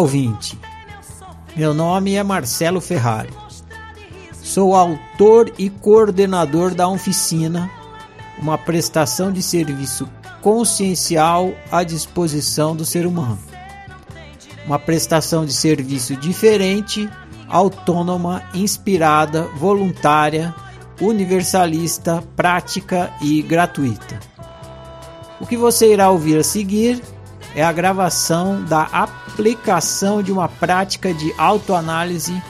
Ouvinte. Meu nome é Marcelo Ferrari. Sou autor e coordenador da Oficina, uma prestação de serviço consciencial à disposição do ser humano. Uma prestação de serviço diferente, autônoma, inspirada, voluntária, universalista, prática e gratuita. O que você irá ouvir a seguir é a gravação da aplicação de uma prática de autoanálise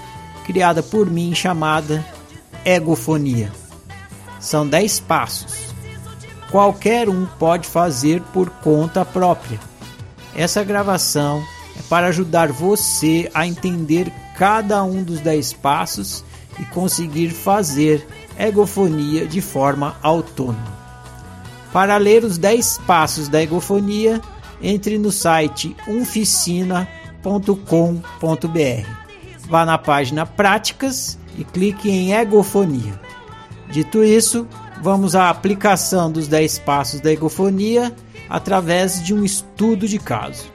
criada por mim chamada egofonia. São 10 passos. Qualquer um pode fazer por conta própria. Essa gravação é para ajudar você a entender cada um dos 10 passos e conseguir fazer egofonia de forma autônoma. Para ler os 10 passos da egofonia, entre no site umficina.com.br. Vá na página Práticas e clique em Egofonia. Dito isso, vamos à aplicação dos 10 passos da egofonia através de um estudo de caso.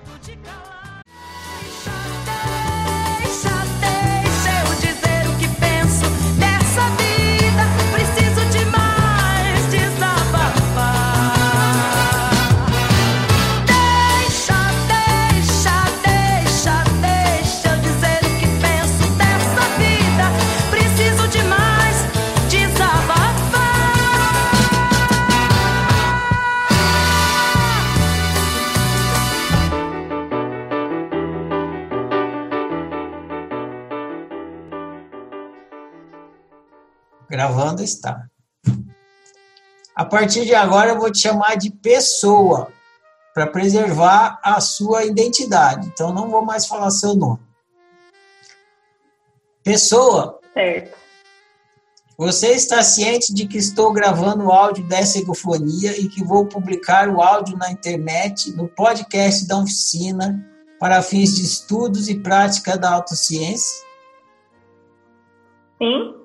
Está. A partir de agora eu vou te chamar de pessoa para preservar a sua identidade. Então não vou mais falar seu nome. Pessoa. Certo. Você está ciente de que estou gravando o áudio dessa egofonia e que vou publicar o áudio na internet, no podcast da oficina, para fins de estudos e prática da autociência? Sim.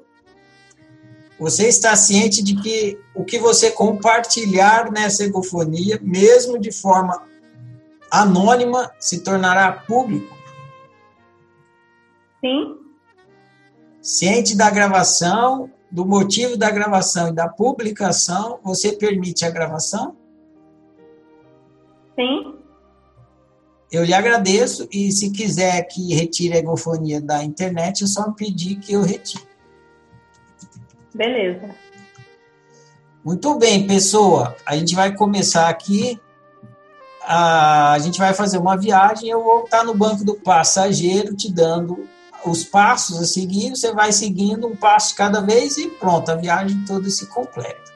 Você está ciente de que o que você compartilhar nessa egofonia, mesmo de forma anônima, se tornará público? Sim. Ciente da gravação, do motivo da gravação e da publicação, você permite a gravação? Sim. Eu lhe agradeço e se quiser que retire a egofonia da internet, é só pedir que eu retire. Beleza. Muito bem, pessoa. A gente vai começar aqui. A, gente vai fazer uma viagem. Eu vou estar no banco do passageiro te dando os passos a seguir. Você vai seguindo um passo cada vez e pronto, a viagem toda se completa.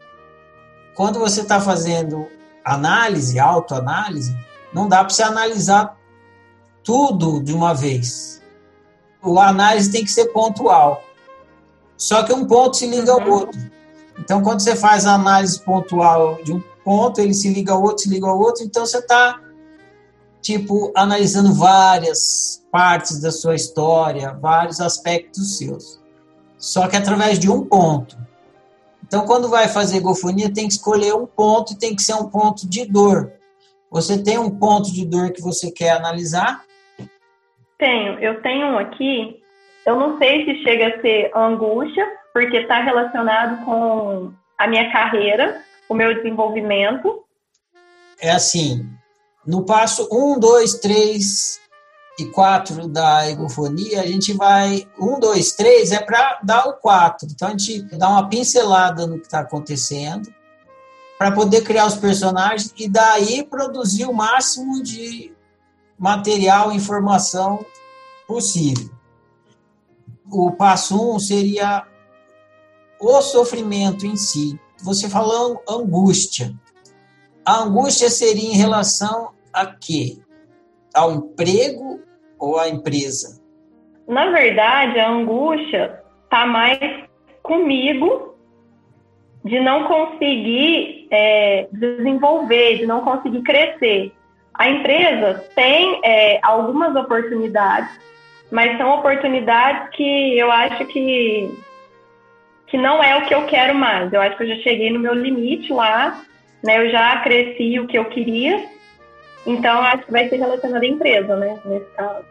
Quando você está fazendo análise, autoanálise, não dá para você analisar tudo de uma vez. O análise tem que ser pontual. Só que um ponto se liga ao uhum. outro. Então, quando você faz a análise pontual de um ponto, ele se liga ao outro, se liga ao outro, então você está, tipo, analisando várias partes da sua história, vários aspectos seus. Só que através de um ponto. Então, quando vai fazer egofonia, tem que escolher um ponto e tem que ser um ponto de dor. Você tem um ponto de dor que você quer analisar? Tenho. Eu tenho um aqui eu não sei se chega a ser angústia, porque está relacionado com a minha carreira, o meu desenvolvimento. É assim, no passo 1, 2, 3 e 4 da egofonia, a gente vai. 1, 2, 3 é para dar o 4. Então a gente dá uma pincelada no que está acontecendo, para poder criar os personagens e daí produzir o máximo de material, informação possível o passo um seria o sofrimento em si. Você falou angústia. A angústia seria em relação a quê? Ao emprego ou à empresa? Na verdade, a angústia está mais comigo de não conseguir é, desenvolver, de não conseguir crescer. A empresa tem é, algumas oportunidades mas são oportunidades que eu acho que que não é o que eu quero mais. Eu acho que eu já cheguei no meu limite lá, né? Eu já cresci o que eu queria. Então, acho que vai ser relacionado à empresa, né? Nesse caso.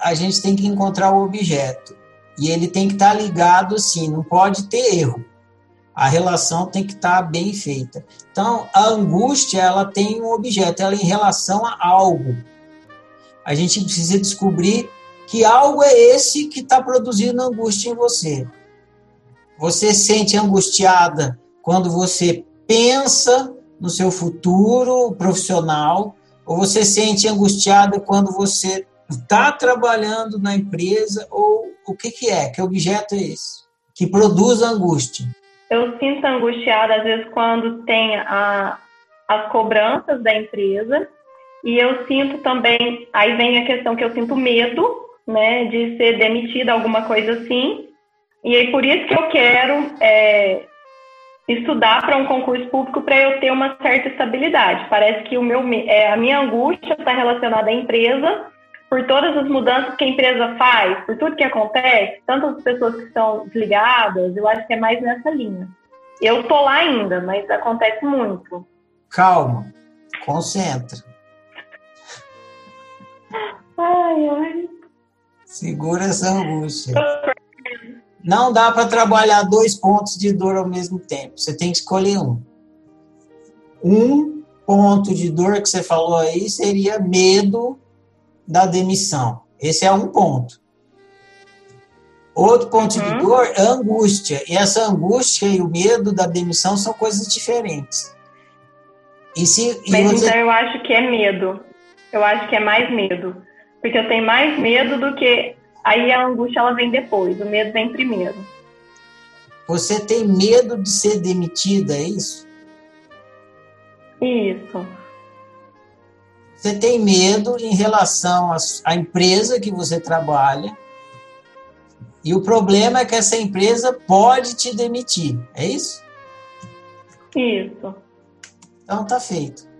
a gente tem que encontrar o objeto. E ele tem que estar tá ligado, sim, não pode ter erro. A relação tem que estar tá bem feita. Então, a angústia, ela tem um objeto, ela é em relação a algo. A gente precisa descobrir que algo é esse que está produzindo angústia em você. Você sente angustiada quando você pensa no seu futuro profissional, ou você sente angustiada quando você está trabalhando na empresa, ou o que, que é? Que objeto é esse? Que produz angústia? Eu sinto angustiada, às vezes, quando tem a, as cobranças da empresa, e eu sinto também, aí vem a questão que eu sinto medo, né, de ser demitida, alguma coisa assim, e aí por isso que eu quero é, estudar para um concurso público para eu ter uma certa estabilidade. Parece que o meu, é, a minha angústia está relacionada à empresa, por todas as mudanças que a empresa faz, por tudo que acontece, tantas pessoas que estão desligadas, eu acho que é mais nessa linha. Eu tô lá ainda, mas acontece muito. Calma, concentra. Ai, ai. Segura essa angústia. Não dá para trabalhar dois pontos de dor ao mesmo tempo. Você tem que escolher um. Um ponto de dor que você falou aí seria medo da demissão. Esse é um ponto. Outro ponto uhum. de dor é angústia. E essa angústia e o medo da demissão são coisas diferentes. E se, e Mas você... então eu acho que é medo. Eu acho que é mais medo. Porque eu tenho mais medo do que Aí a angústia ela vem depois, o medo vem primeiro. Você tem medo de ser demitida, é isso? Isso. Você tem medo em relação à empresa que você trabalha. E o problema é que essa empresa pode te demitir, é isso? Isso. Então tá feito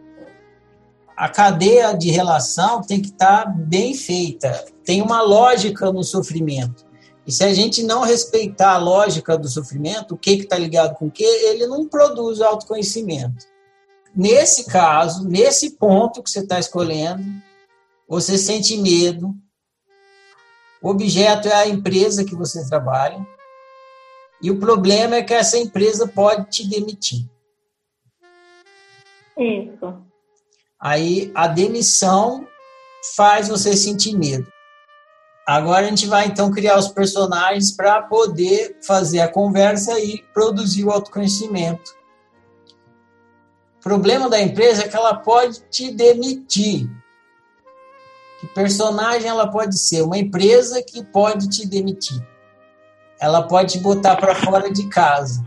a cadeia de relação tem que estar tá bem feita. Tem uma lógica no sofrimento. E se a gente não respeitar a lógica do sofrimento, o que está ligado com o que, ele não produz autoconhecimento. Nesse caso, nesse ponto que você está escolhendo, você sente medo. O objeto é a empresa que você trabalha. E o problema é que essa empresa pode te demitir. Isso. Aí a demissão faz você sentir medo. Agora a gente vai então criar os personagens para poder fazer a conversa e produzir o autoconhecimento. O problema da empresa é que ela pode te demitir. Que personagem ela pode ser? Uma empresa que pode te demitir. Ela pode te botar para fora de casa.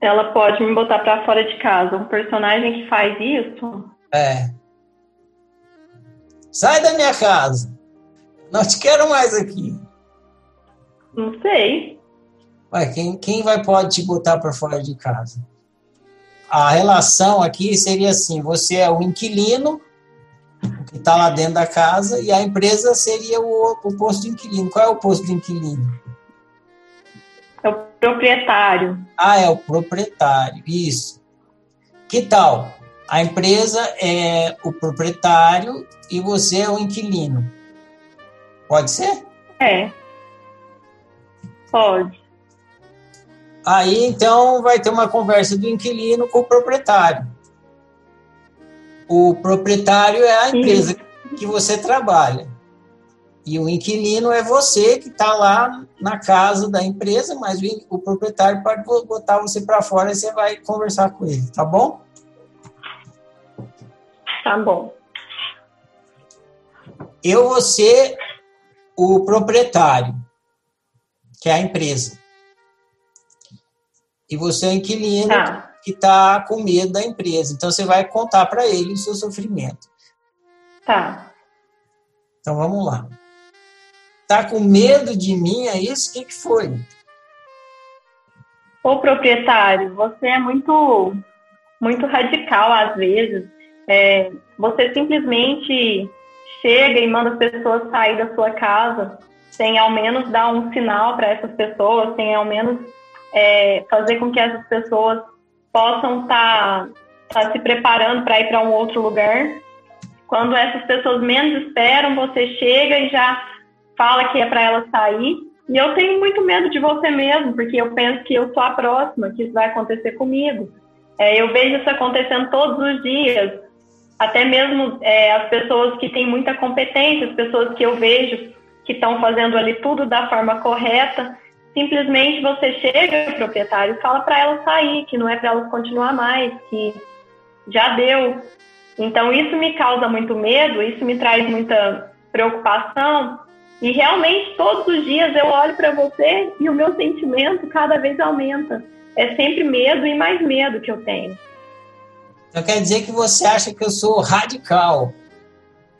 Ela pode me botar para fora de casa. Um personagem que faz isso é. Sai da minha casa. Não te quero mais aqui. Não sei. Ué, quem, quem vai pode te botar para fora de casa? A relação aqui seria assim: você é o inquilino que está lá dentro da casa e a empresa seria o, o posto de inquilino. Qual é o posto de inquilino? É o proprietário. Ah, é o proprietário. Isso. Que tal? A empresa é o proprietário e você é o inquilino. Pode ser? É. Pode. Aí então vai ter uma conversa do inquilino com o proprietário. O proprietário é a empresa Sim. que você trabalha. E o inquilino é você que está lá na casa da empresa, mas o, o proprietário pode botar você para fora e você vai conversar com ele, tá bom? Tá bom. Eu vou ser o proprietário, que é a empresa. E você é o inquilino tá. que está com medo da empresa. Então você vai contar para ele o seu sofrimento. Tá. Então vamos lá. Tá com medo de mim, é isso? O que, que foi? Ô proprietário, você é muito, muito radical às vezes. É, você simplesmente chega e manda as pessoas sair da sua casa sem ao menos dar um sinal para essas pessoas, sem ao menos é, fazer com que essas pessoas possam estar tá, tá se preparando para ir para um outro lugar. Quando essas pessoas menos esperam, você chega e já fala que é para ela sair. E eu tenho muito medo de você mesmo, porque eu penso que eu sou a próxima, que isso vai acontecer comigo. É, eu vejo isso acontecendo todos os dias. Até mesmo é, as pessoas que têm muita competência, as pessoas que eu vejo que estão fazendo ali tudo da forma correta, simplesmente você chega ao proprietário e fala para ela sair, que não é para ela continuar mais, que já deu. Então isso me causa muito medo, isso me traz muita preocupação, e realmente, todos os dias eu olho para você e o meu sentimento cada vez aumenta. É sempre medo e mais medo que eu tenho. Então quer dizer que você acha que eu sou radical?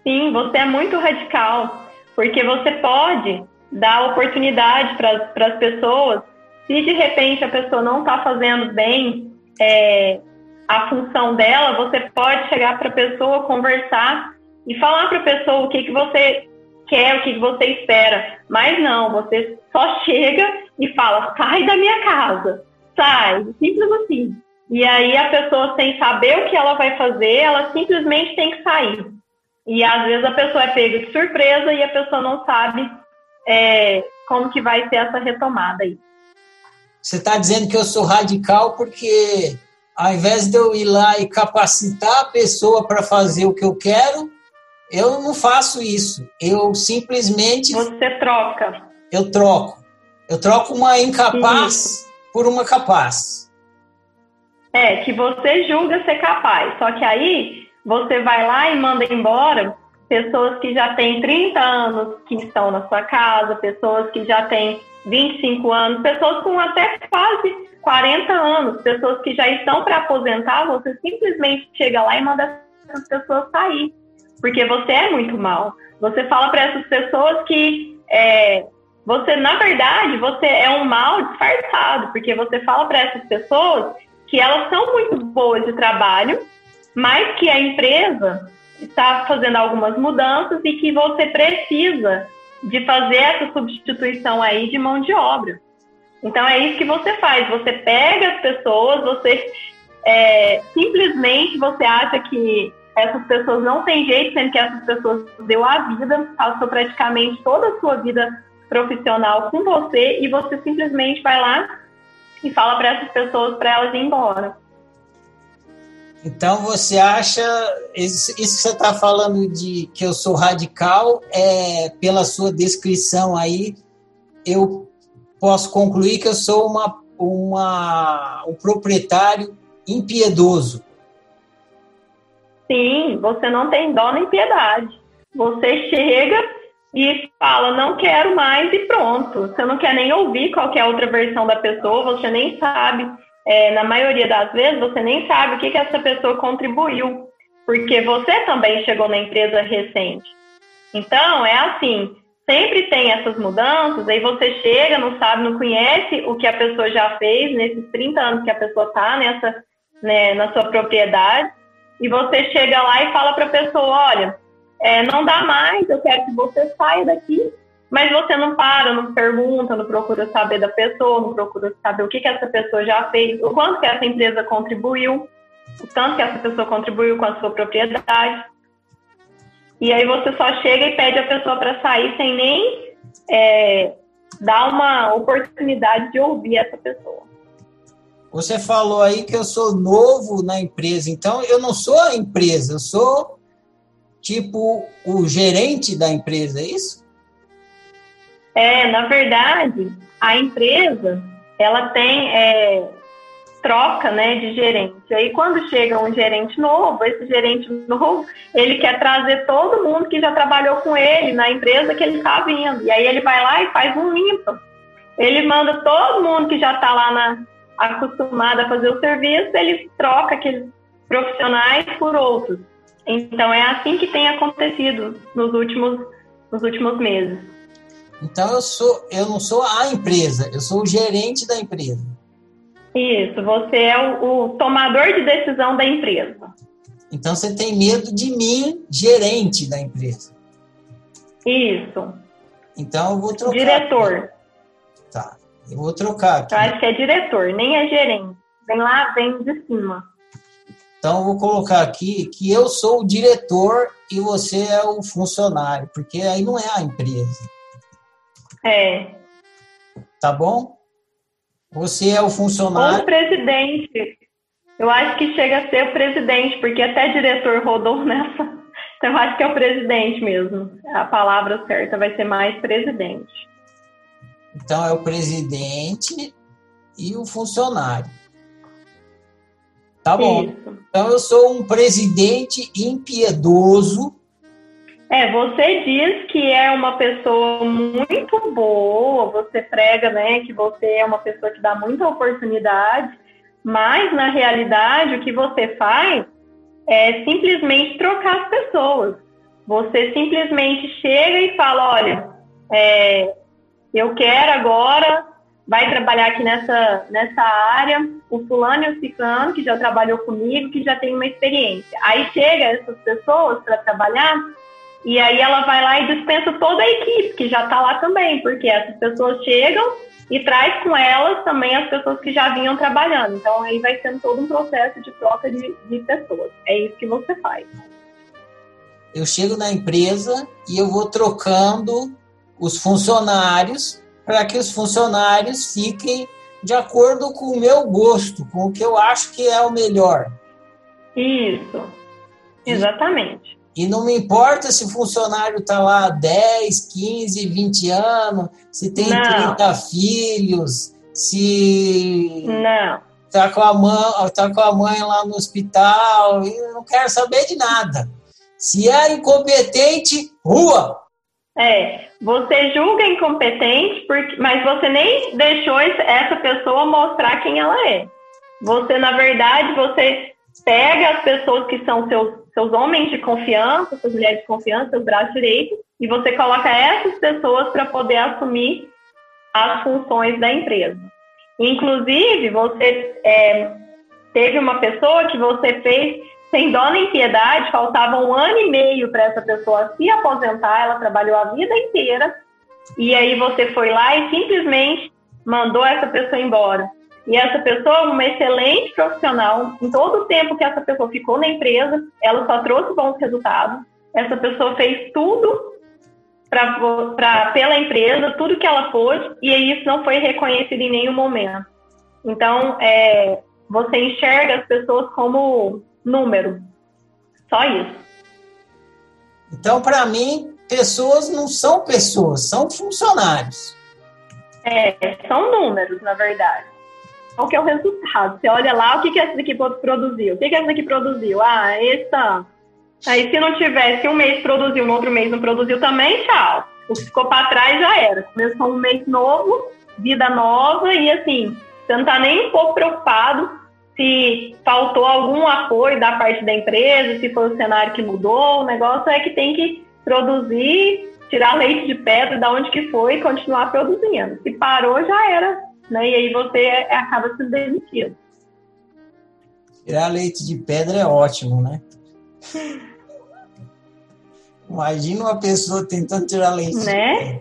Sim, você é muito radical. Porque você pode dar oportunidade para as pessoas. Se de repente a pessoa não está fazendo bem é, a função dela, você pode chegar para a pessoa, conversar e falar para a pessoa o que, que você quer, o que você espera. Mas não, você só chega e fala: sai da minha casa, sai, simples assim. E aí a pessoa, sem saber o que ela vai fazer, ela simplesmente tem que sair. E às vezes a pessoa é pega de surpresa e a pessoa não sabe é, como que vai ser essa retomada aí. Você está dizendo que eu sou radical porque ao invés de eu ir lá e capacitar a pessoa para fazer o que eu quero, eu não faço isso. Eu simplesmente. Você troca. Eu troco. Eu troco uma incapaz por uma capaz. É, que você julga ser capaz. Só que aí você vai lá e manda embora pessoas que já têm 30 anos que estão na sua casa, pessoas que já têm 25 anos, pessoas com até quase 40 anos, pessoas que já estão para aposentar, você simplesmente chega lá e manda essas pessoas sair porque você é muito mal. Você fala para essas pessoas que é, você, na verdade, você é um mal disfarçado, porque você fala para essas pessoas que elas são muito boas de trabalho, mas que a empresa está fazendo algumas mudanças e que você precisa de fazer essa substituição aí de mão de obra. Então é isso que você faz. Você pega as pessoas, você é, simplesmente você acha que essas pessoas não têm jeito, sendo que essas pessoas deu a vida, passou praticamente toda a sua vida profissional com você e você simplesmente vai lá e fala para essas pessoas para elas ir embora. Então você acha isso que você está falando de que eu sou radical é pela sua descrição aí eu posso concluir que eu sou uma, uma um proprietário impiedoso Sim, você não tem dó nem piedade. Você chega e fala, não quero mais e pronto. Você não quer nem ouvir qualquer outra versão da pessoa, você nem sabe, é, na maioria das vezes, você nem sabe o que, que essa pessoa contribuiu, porque você também chegou na empresa recente. Então, é assim, sempre tem essas mudanças, aí você chega, não sabe, não conhece o que a pessoa já fez nesses 30 anos que a pessoa está nessa, né, na sua propriedade, e você chega lá e fala para a pessoa, olha, é, não dá mais, eu quero que você saia daqui, mas você não para, não pergunta, não procura saber da pessoa, não procura saber o que, que essa pessoa já fez, o quanto que essa empresa contribuiu, o tanto que essa pessoa contribuiu com a sua propriedade. E aí você só chega e pede a pessoa para sair sem nem é, dar uma oportunidade de ouvir essa pessoa. Você falou aí que eu sou novo na empresa, então eu não sou a empresa, eu sou tipo o gerente da empresa, é isso? É, na verdade, a empresa ela tem é, troca, né, de gerente. Aí quando chega um gerente novo, esse gerente novo ele quer trazer todo mundo que já trabalhou com ele na empresa que ele está vindo. E aí ele vai lá e faz um limpa. Ele manda todo mundo que já está lá na acostumado a fazer o serviço, ele troca aqueles profissionais por outros. Então é assim que tem acontecido nos últimos, nos últimos meses. Então eu sou, eu não sou a empresa, eu sou o gerente da empresa. Isso, você é o, o tomador de decisão da empresa. Então você tem medo de mim, gerente da empresa. Isso. Então eu vou trocar. Diretor. Tá. Eu vou trocar aqui. Eu acho que é diretor, nem é gerente. Vem lá, vem de cima. Então, eu vou colocar aqui que eu sou o diretor e você é o funcionário, porque aí não é a empresa. É. Tá bom? Você é o funcionário. Ou o presidente. Eu acho que chega a ser o presidente, porque até diretor rodou nessa. Então, eu acho que é o presidente mesmo. A palavra certa vai ser mais presidente. Então, é o presidente e o funcionário. Tá bom. Isso. Então, eu sou um presidente impiedoso. É, você diz que é uma pessoa muito boa, você prega, né, que você é uma pessoa que dá muita oportunidade, mas na realidade o que você faz é simplesmente trocar as pessoas. Você simplesmente chega e fala, olha, é, eu quero agora, vai trabalhar aqui nessa, nessa área, o fulano e o ciclano, que já trabalhou comigo, que já tem uma experiência. Aí chega essas pessoas para trabalhar, e aí ela vai lá e dispensa toda a equipe, que já está lá também, porque essas pessoas chegam e traz com elas também as pessoas que já vinham trabalhando. Então aí vai sendo todo um processo de troca de, de pessoas. É isso que você faz. Eu chego na empresa e eu vou trocando os funcionários para que os funcionários fiquem de acordo com o meu gosto, com o que eu acho que é o melhor. Isso, exatamente. E, e não me importa se o funcionário está lá 10, 15, 20 anos, se tem não. 30 filhos, se. Não. Tá com, a mãe, tá com a mãe lá no hospital, e não quero saber de nada. Se é incompetente, rua! É, você julga incompetente, porque, mas você nem deixou essa pessoa mostrar quem ela é. Você, na verdade, você pega as pessoas que são seus, seus homens de confiança, suas mulheres de confiança, seus braços direitos, e você coloca essas pessoas para poder assumir as funções da empresa. Inclusive, você é, teve uma pessoa que você fez sem dó nem piedade, faltava um ano e meio para essa pessoa se aposentar, ela trabalhou a vida inteira, e aí você foi lá e simplesmente mandou essa pessoa embora. E essa pessoa, uma excelente profissional, em todo o tempo que essa pessoa ficou na empresa, ela só trouxe bons resultados. Essa pessoa fez tudo pra, pra, pela empresa, tudo que ela pôde, e isso não foi reconhecido em nenhum momento. Então, é, você enxerga as pessoas como número. Só isso. Então, para mim, pessoas não são pessoas, são funcionários. É, são números, na verdade. Qual que é o resultado? Você olha lá, o que, que essa daqui produziu? O que, que essa daqui produziu? Ah, essa. Aí, se não tivesse um mês produziu, no outro mês não produziu também, tchau. O que ficou para trás já era. Começou um mês novo, vida nova, e assim, você não está nem um pouco preocupado se faltou algum apoio da parte da empresa, se foi o cenário que mudou, o negócio é que tem que produzir, tirar leite de pedra da onde que foi e continuar produzindo. Se parou, já era, né? E aí você acaba sendo demitido. Tirar leite de pedra é ótimo, né? Imagina uma pessoa tentando tirar leite né?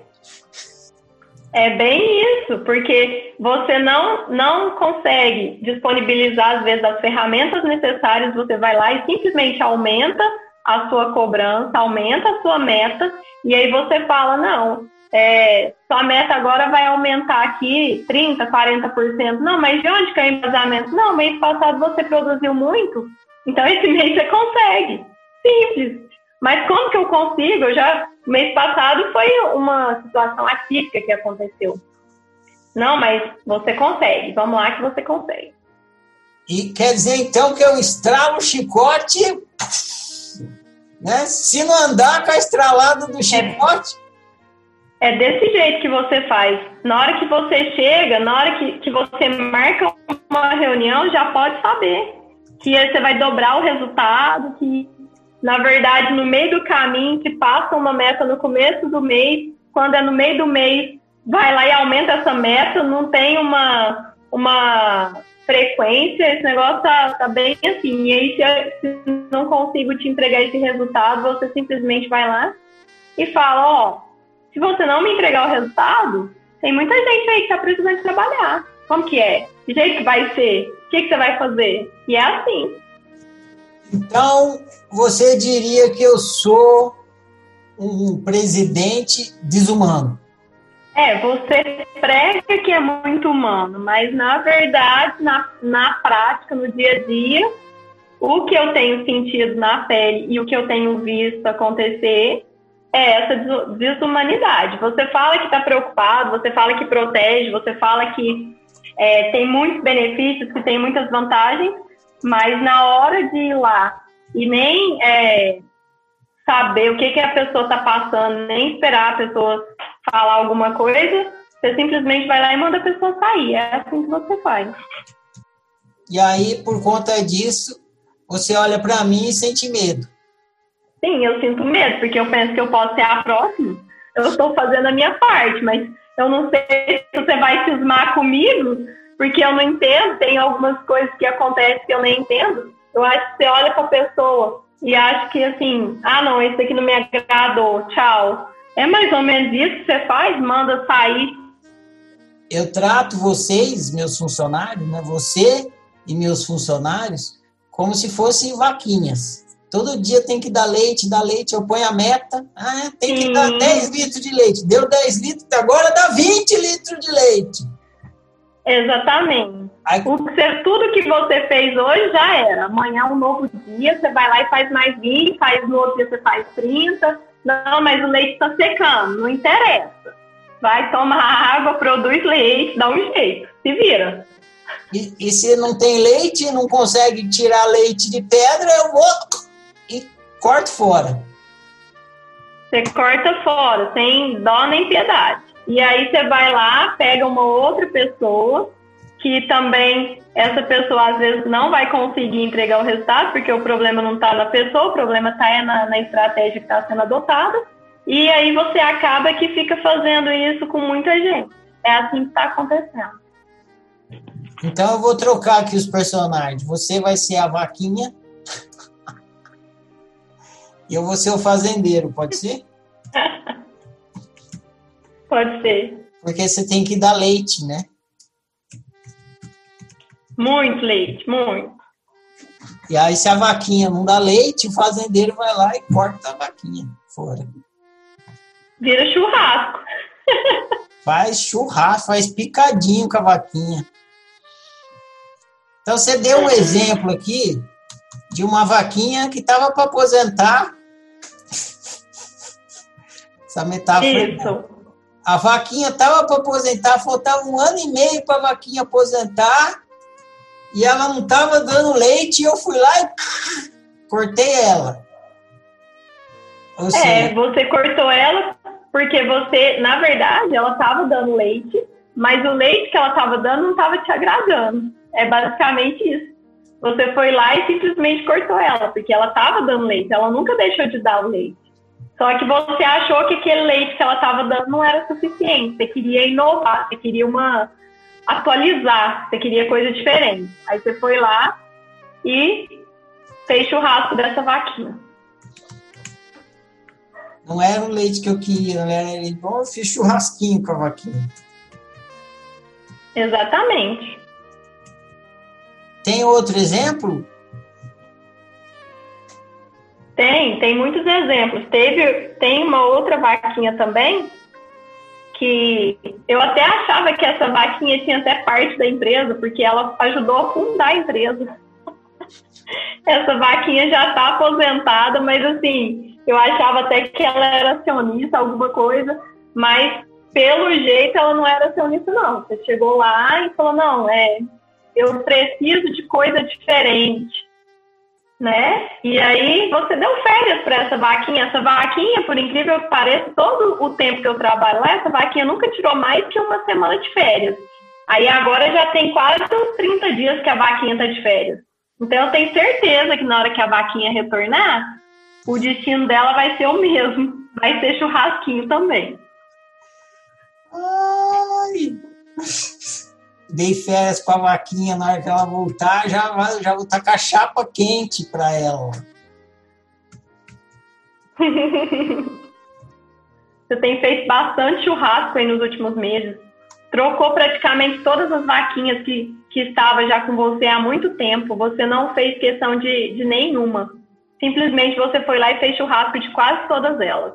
É bem isso, porque você não, não consegue disponibilizar, às vezes, as ferramentas necessárias, você vai lá e simplesmente aumenta a sua cobrança, aumenta a sua meta, e aí você fala, não, é, sua meta agora vai aumentar aqui 30%, 40%. Não, mas de onde que é o embasamento? Não, mês passado você produziu muito, então esse mês você consegue. Simples. Mas como que eu consigo? Eu já mês passado foi uma situação atípica que aconteceu. Não, mas você consegue. Vamos lá que você consegue. E quer dizer então que eu estralo o chicote, né? Se não andar com a estralada do chicote. É, é desse jeito que você faz. Na hora que você chega, na hora que, que você marca uma reunião, já pode saber que você vai dobrar o resultado, que na verdade, no meio do caminho, que passa uma meta no começo do mês, quando é no meio do mês, vai lá e aumenta essa meta, não tem uma, uma frequência, esse negócio tá, tá bem assim. E aí, se, eu, se não consigo te entregar esse resultado, você simplesmente vai lá e fala, ó, se você não me entregar o resultado, tem muita gente aí que tá precisando trabalhar. Como que é? Que jeito que vai ser? O que, que você vai fazer? E é assim. Então, você diria que eu sou um presidente desumano? É, você prega que é muito humano, mas na verdade, na, na prática, no dia a dia, o que eu tenho sentido na pele e o que eu tenho visto acontecer é essa desumanidade. Você fala que está preocupado, você fala que protege, você fala que é, tem muitos benefícios, que tem muitas vantagens, mas na hora de ir lá e nem é, saber o que, que a pessoa está passando, nem esperar a pessoa falar alguma coisa, você simplesmente vai lá e manda a pessoa sair. É assim que você faz. E aí, por conta disso, você olha para mim e sente medo. Sim, eu sinto medo, porque eu penso que eu posso ser a próxima. Eu estou fazendo a minha parte, mas eu não sei se você vai cismar comigo, porque eu não entendo. Tem algumas coisas que acontecem que eu nem entendo. Eu acho que você olha para a pessoa e acha que assim, ah, não, esse aqui não me agradou, tchau. É mais ou menos isso que você faz? Manda sair. Eu trato vocês, meus funcionários, né? Você e meus funcionários, como se fossem vaquinhas. Todo dia tem que dar leite, dar leite, eu ponho a meta. Ah, tem que Sim. dar 10 litros de leite. Deu 10 litros, agora dá 20 litros de leite. Exatamente. Aí, o você, tudo que você fez hoje já era. Amanhã é um novo dia, você vai lá e faz mais 20, faz no outro dia você faz 30. Não, mas o leite está secando, não interessa. Vai tomar água, produz leite, dá um jeito, se vira. E, e se não tem leite, não consegue tirar leite de pedra, eu vou e corto fora. Você corta fora, sem dó nem piedade. E aí você vai lá, pega uma outra pessoa que também essa pessoa às vezes não vai conseguir entregar o resultado, porque o problema não está na pessoa, o problema está na, na estratégia que está sendo adotada. E aí você acaba que fica fazendo isso com muita gente. É assim que está acontecendo. Então eu vou trocar aqui os personagens. Você vai ser a vaquinha e eu vou ser o fazendeiro, pode ser? pode ser. Porque você tem que dar leite, né? Muito leite, muito. E aí, se a vaquinha não dá leite, o fazendeiro vai lá e corta a vaquinha fora. Vira churrasco. faz churrasco, faz picadinho com a vaquinha. Então, você deu um exemplo aqui de uma vaquinha que estava para aposentar. Essa metáfora. Isso. A vaquinha estava para aposentar, faltava um ano e meio para a vaquinha aposentar e ela não estava dando leite e eu fui lá e cortei ela. Ou é, seja, você cortou ela porque você, na verdade, ela estava dando leite, mas o leite que ela estava dando não estava te agradando. É basicamente isso. Você foi lá e simplesmente cortou ela, porque ela estava dando leite, ela nunca deixou de dar o leite. Só que você achou que aquele leite que ela estava dando não era suficiente. Você queria inovar, você queria uma, atualizar, você queria coisa diferente. Aí você foi lá e fez churrasco dessa vaquinha. Não era o leite que eu queria, não era ele. Bom, eu fiz churrasquinho com a vaquinha. Exatamente. Tem outro exemplo? Tem, tem muitos exemplos. Teve, tem uma outra vaquinha também que eu até achava que essa vaquinha tinha até parte da empresa, porque ela ajudou a fundar a empresa. essa vaquinha já está aposentada, mas assim, eu achava até que ela era acionista, alguma coisa, mas pelo jeito ela não era acionista, não. Você chegou lá e falou, não, é, eu preciso de coisa diferente né? E aí você deu férias para essa vaquinha. Essa vaquinha, por incrível que pareça, todo o tempo que eu trabalho lá, essa vaquinha nunca tirou mais que uma semana de férias. Aí agora já tem quase uns 30 dias que a vaquinha está de férias. Então eu tenho certeza que na hora que a vaquinha retornar, o destino dela vai ser o mesmo. Vai ser churrasquinho também. Ai! Dei férias com a vaquinha, na hora que ela voltar, já, já vou estar com a chapa quente para ela. Você tem feito bastante churrasco aí nos últimos meses. trocou praticamente todas as vaquinhas que, que estava já com você há muito tempo. Você não fez questão de, de nenhuma. Simplesmente você foi lá e fez churrasco de quase todas elas.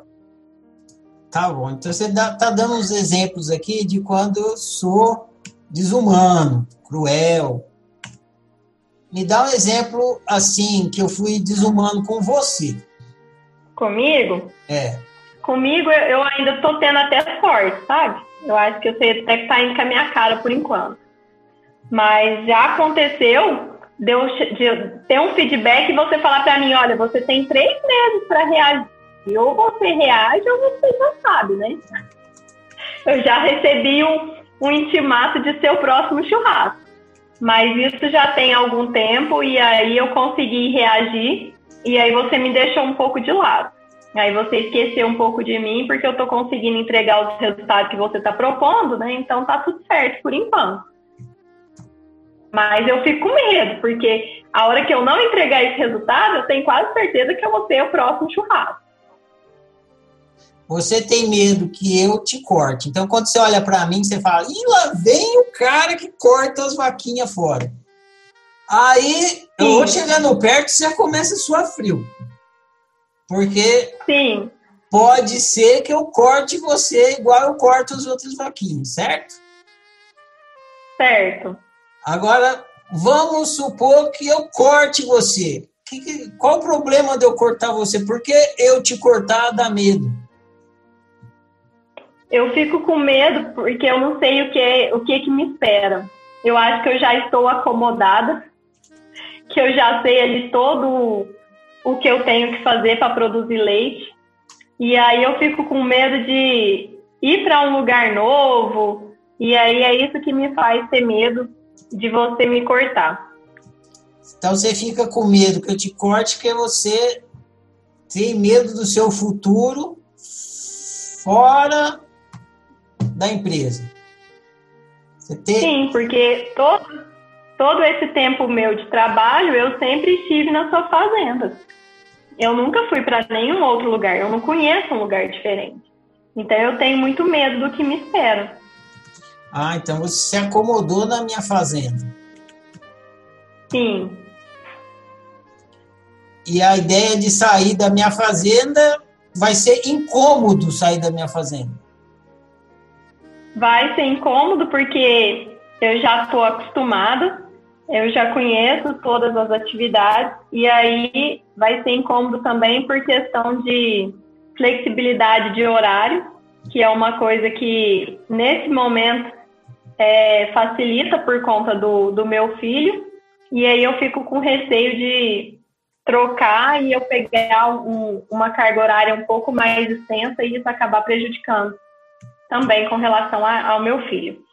Tá bom. Então você está dando uns exemplos aqui de quando eu sou desumano, cruel. Me dá um exemplo assim, que eu fui desumano com você. Comigo? É. Comigo eu ainda tô tendo até sorte, sabe? Eu acho que você até que tá indo com a minha cara por enquanto. Mas já aconteceu de, eu, de ter um feedback e você falar para mim, olha, você tem três meses para reagir. Ou você reage ou você já sabe, né? Eu já recebi um, um intimato de ser o próximo churrasco. Mas isso já tem algum tempo e aí eu consegui reagir e aí você me deixou um pouco de lado. Aí você esqueceu um pouco de mim porque eu tô conseguindo entregar os resultados que você está propondo, né? Então tá tudo certo por enquanto. Mas eu fico com medo, porque a hora que eu não entregar esse resultado, eu tenho quase certeza que eu vou ser o próximo churrasco. Você tem medo que eu te corte. Então, quando você olha para mim, você fala: e lá vem o cara que corta as vaquinhas fora. Aí, eu vou chegando perto, você começa a suar frio. Porque Sim. pode ser que eu corte você igual eu corto os outros vaquinhos, certo? Certo. Agora, vamos supor que eu corte você. Que, que, qual o problema de eu cortar você? Por que eu te cortar dá medo? Eu fico com medo porque eu não sei o que, o que, que me espera. Eu acho que eu já estou acomodada, que eu já sei ali todo o que eu tenho que fazer para produzir leite. E aí eu fico com medo de ir para um lugar novo. E aí é isso que me faz ter medo de você me cortar. Então você fica com medo que eu te corte porque você tem medo do seu futuro fora da empresa. Tem... Sim, porque todo, todo esse tempo meu de trabalho eu sempre estive na sua fazenda. Eu nunca fui para nenhum outro lugar, eu não conheço um lugar diferente. Então eu tenho muito medo do que me espera. Ah, então você se acomodou na minha fazenda. Sim. E a ideia de sair da minha fazenda vai ser incômodo sair da minha fazenda. Vai ser incômodo porque eu já estou acostumada, eu já conheço todas as atividades e aí vai ser incômodo também por questão de flexibilidade de horário, que é uma coisa que nesse momento é, facilita por conta do, do meu filho, e aí eu fico com receio de trocar e eu pegar um, uma carga horária um pouco mais extensa e isso acabar prejudicando também com relação a, ao meu filho.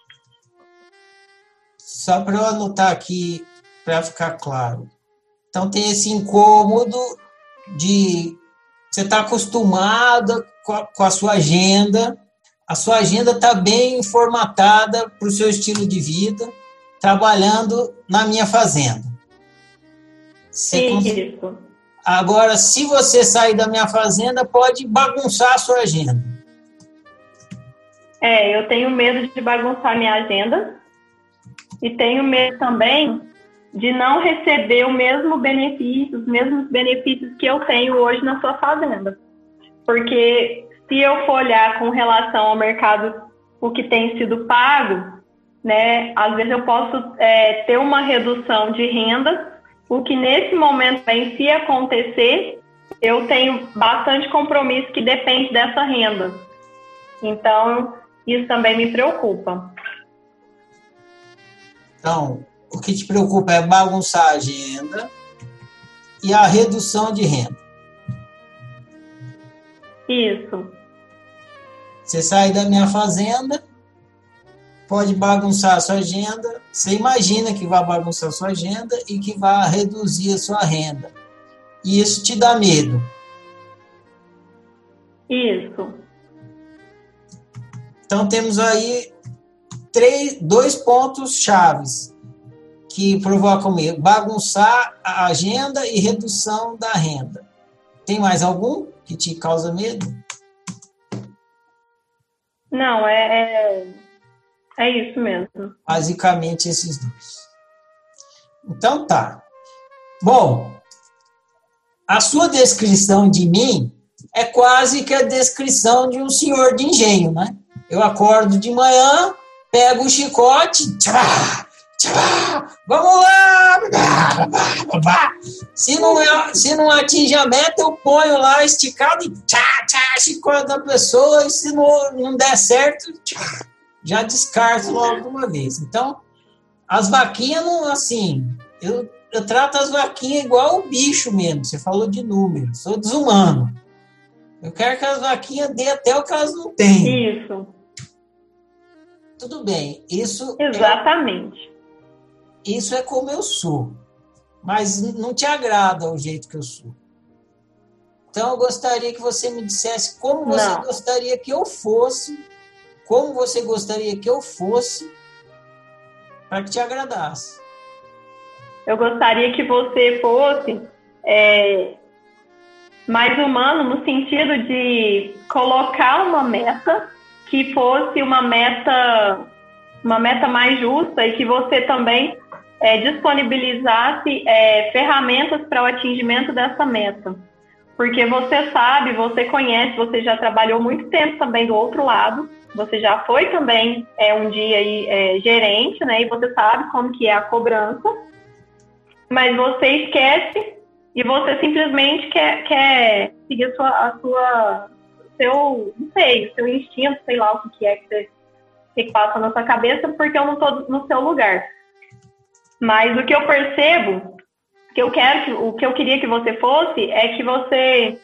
Só para eu anotar aqui, para ficar claro. Então tem esse incômodo de você estar tá acostumada com a, com a sua agenda, a sua agenda está bem formatada para o seu estilo de vida, trabalhando na minha fazenda. Sim, cons... Agora, se você sair da minha fazenda, pode bagunçar a sua agenda. É, eu tenho medo de bagunçar minha agenda e tenho medo também de não receber o mesmo benefício, os mesmos benefícios que eu tenho hoje na sua fazenda. Porque se eu for olhar com relação ao mercado, o que tem sido pago, né, às vezes eu posso é, ter uma redução de renda, o que nesse momento, em se acontecer, eu tenho bastante compromisso que depende dessa renda. Então, isso também me preocupa. Então, o que te preocupa é bagunçar a agenda e a redução de renda. Isso. Você sai da minha fazenda, pode bagunçar a sua agenda. Você imagina que vai bagunçar a sua agenda e que vai reduzir a sua renda. E isso te dá medo. Isso. Então temos aí três, dois pontos chaves que provocam medo: bagunçar a agenda e redução da renda. Tem mais algum que te causa medo? Não, é, é, É isso mesmo. Basicamente esses dois. Então tá. Bom, a sua descrição de mim é quase que a descrição de um senhor de engenho, né? Eu acordo de manhã, pego o chicote, tchá, tchá, vamos lá! Se não, é, se não atinge a meta, eu ponho lá esticado e tchá, tchá, chicote da pessoa, e se não, não der certo, tchá, já descarto logo de uma vez. Então, as vaquinhas, não, assim, eu, eu trato as vaquinhas igual o bicho mesmo. Você falou de número, sou desumano. Eu quero que as vaquinhas dê até o que elas não têm. Isso. Tudo bem, isso. É Exatamente. É, isso é como eu sou. Mas não te agrada o jeito que eu sou. Então eu gostaria que você me dissesse como você não. gostaria que eu fosse como você gostaria que eu fosse para que te agradasse? Eu gostaria que você fosse é, mais humano no sentido de colocar uma meta que fosse uma meta uma meta mais justa e que você também é, disponibilizasse é, ferramentas para o atingimento dessa meta. Porque você sabe, você conhece, você já trabalhou muito tempo também do outro lado, você já foi também é, um dia aí, é, gerente, né? E você sabe como que é a cobrança, mas você esquece e você simplesmente quer, quer seguir a sua, a sua seu, não sei, seu instinto, sei lá o que é que você que passa na sua cabeça, porque eu não estou no seu lugar. Mas o que eu percebo, que eu quero, que, o que eu queria que você fosse, é que você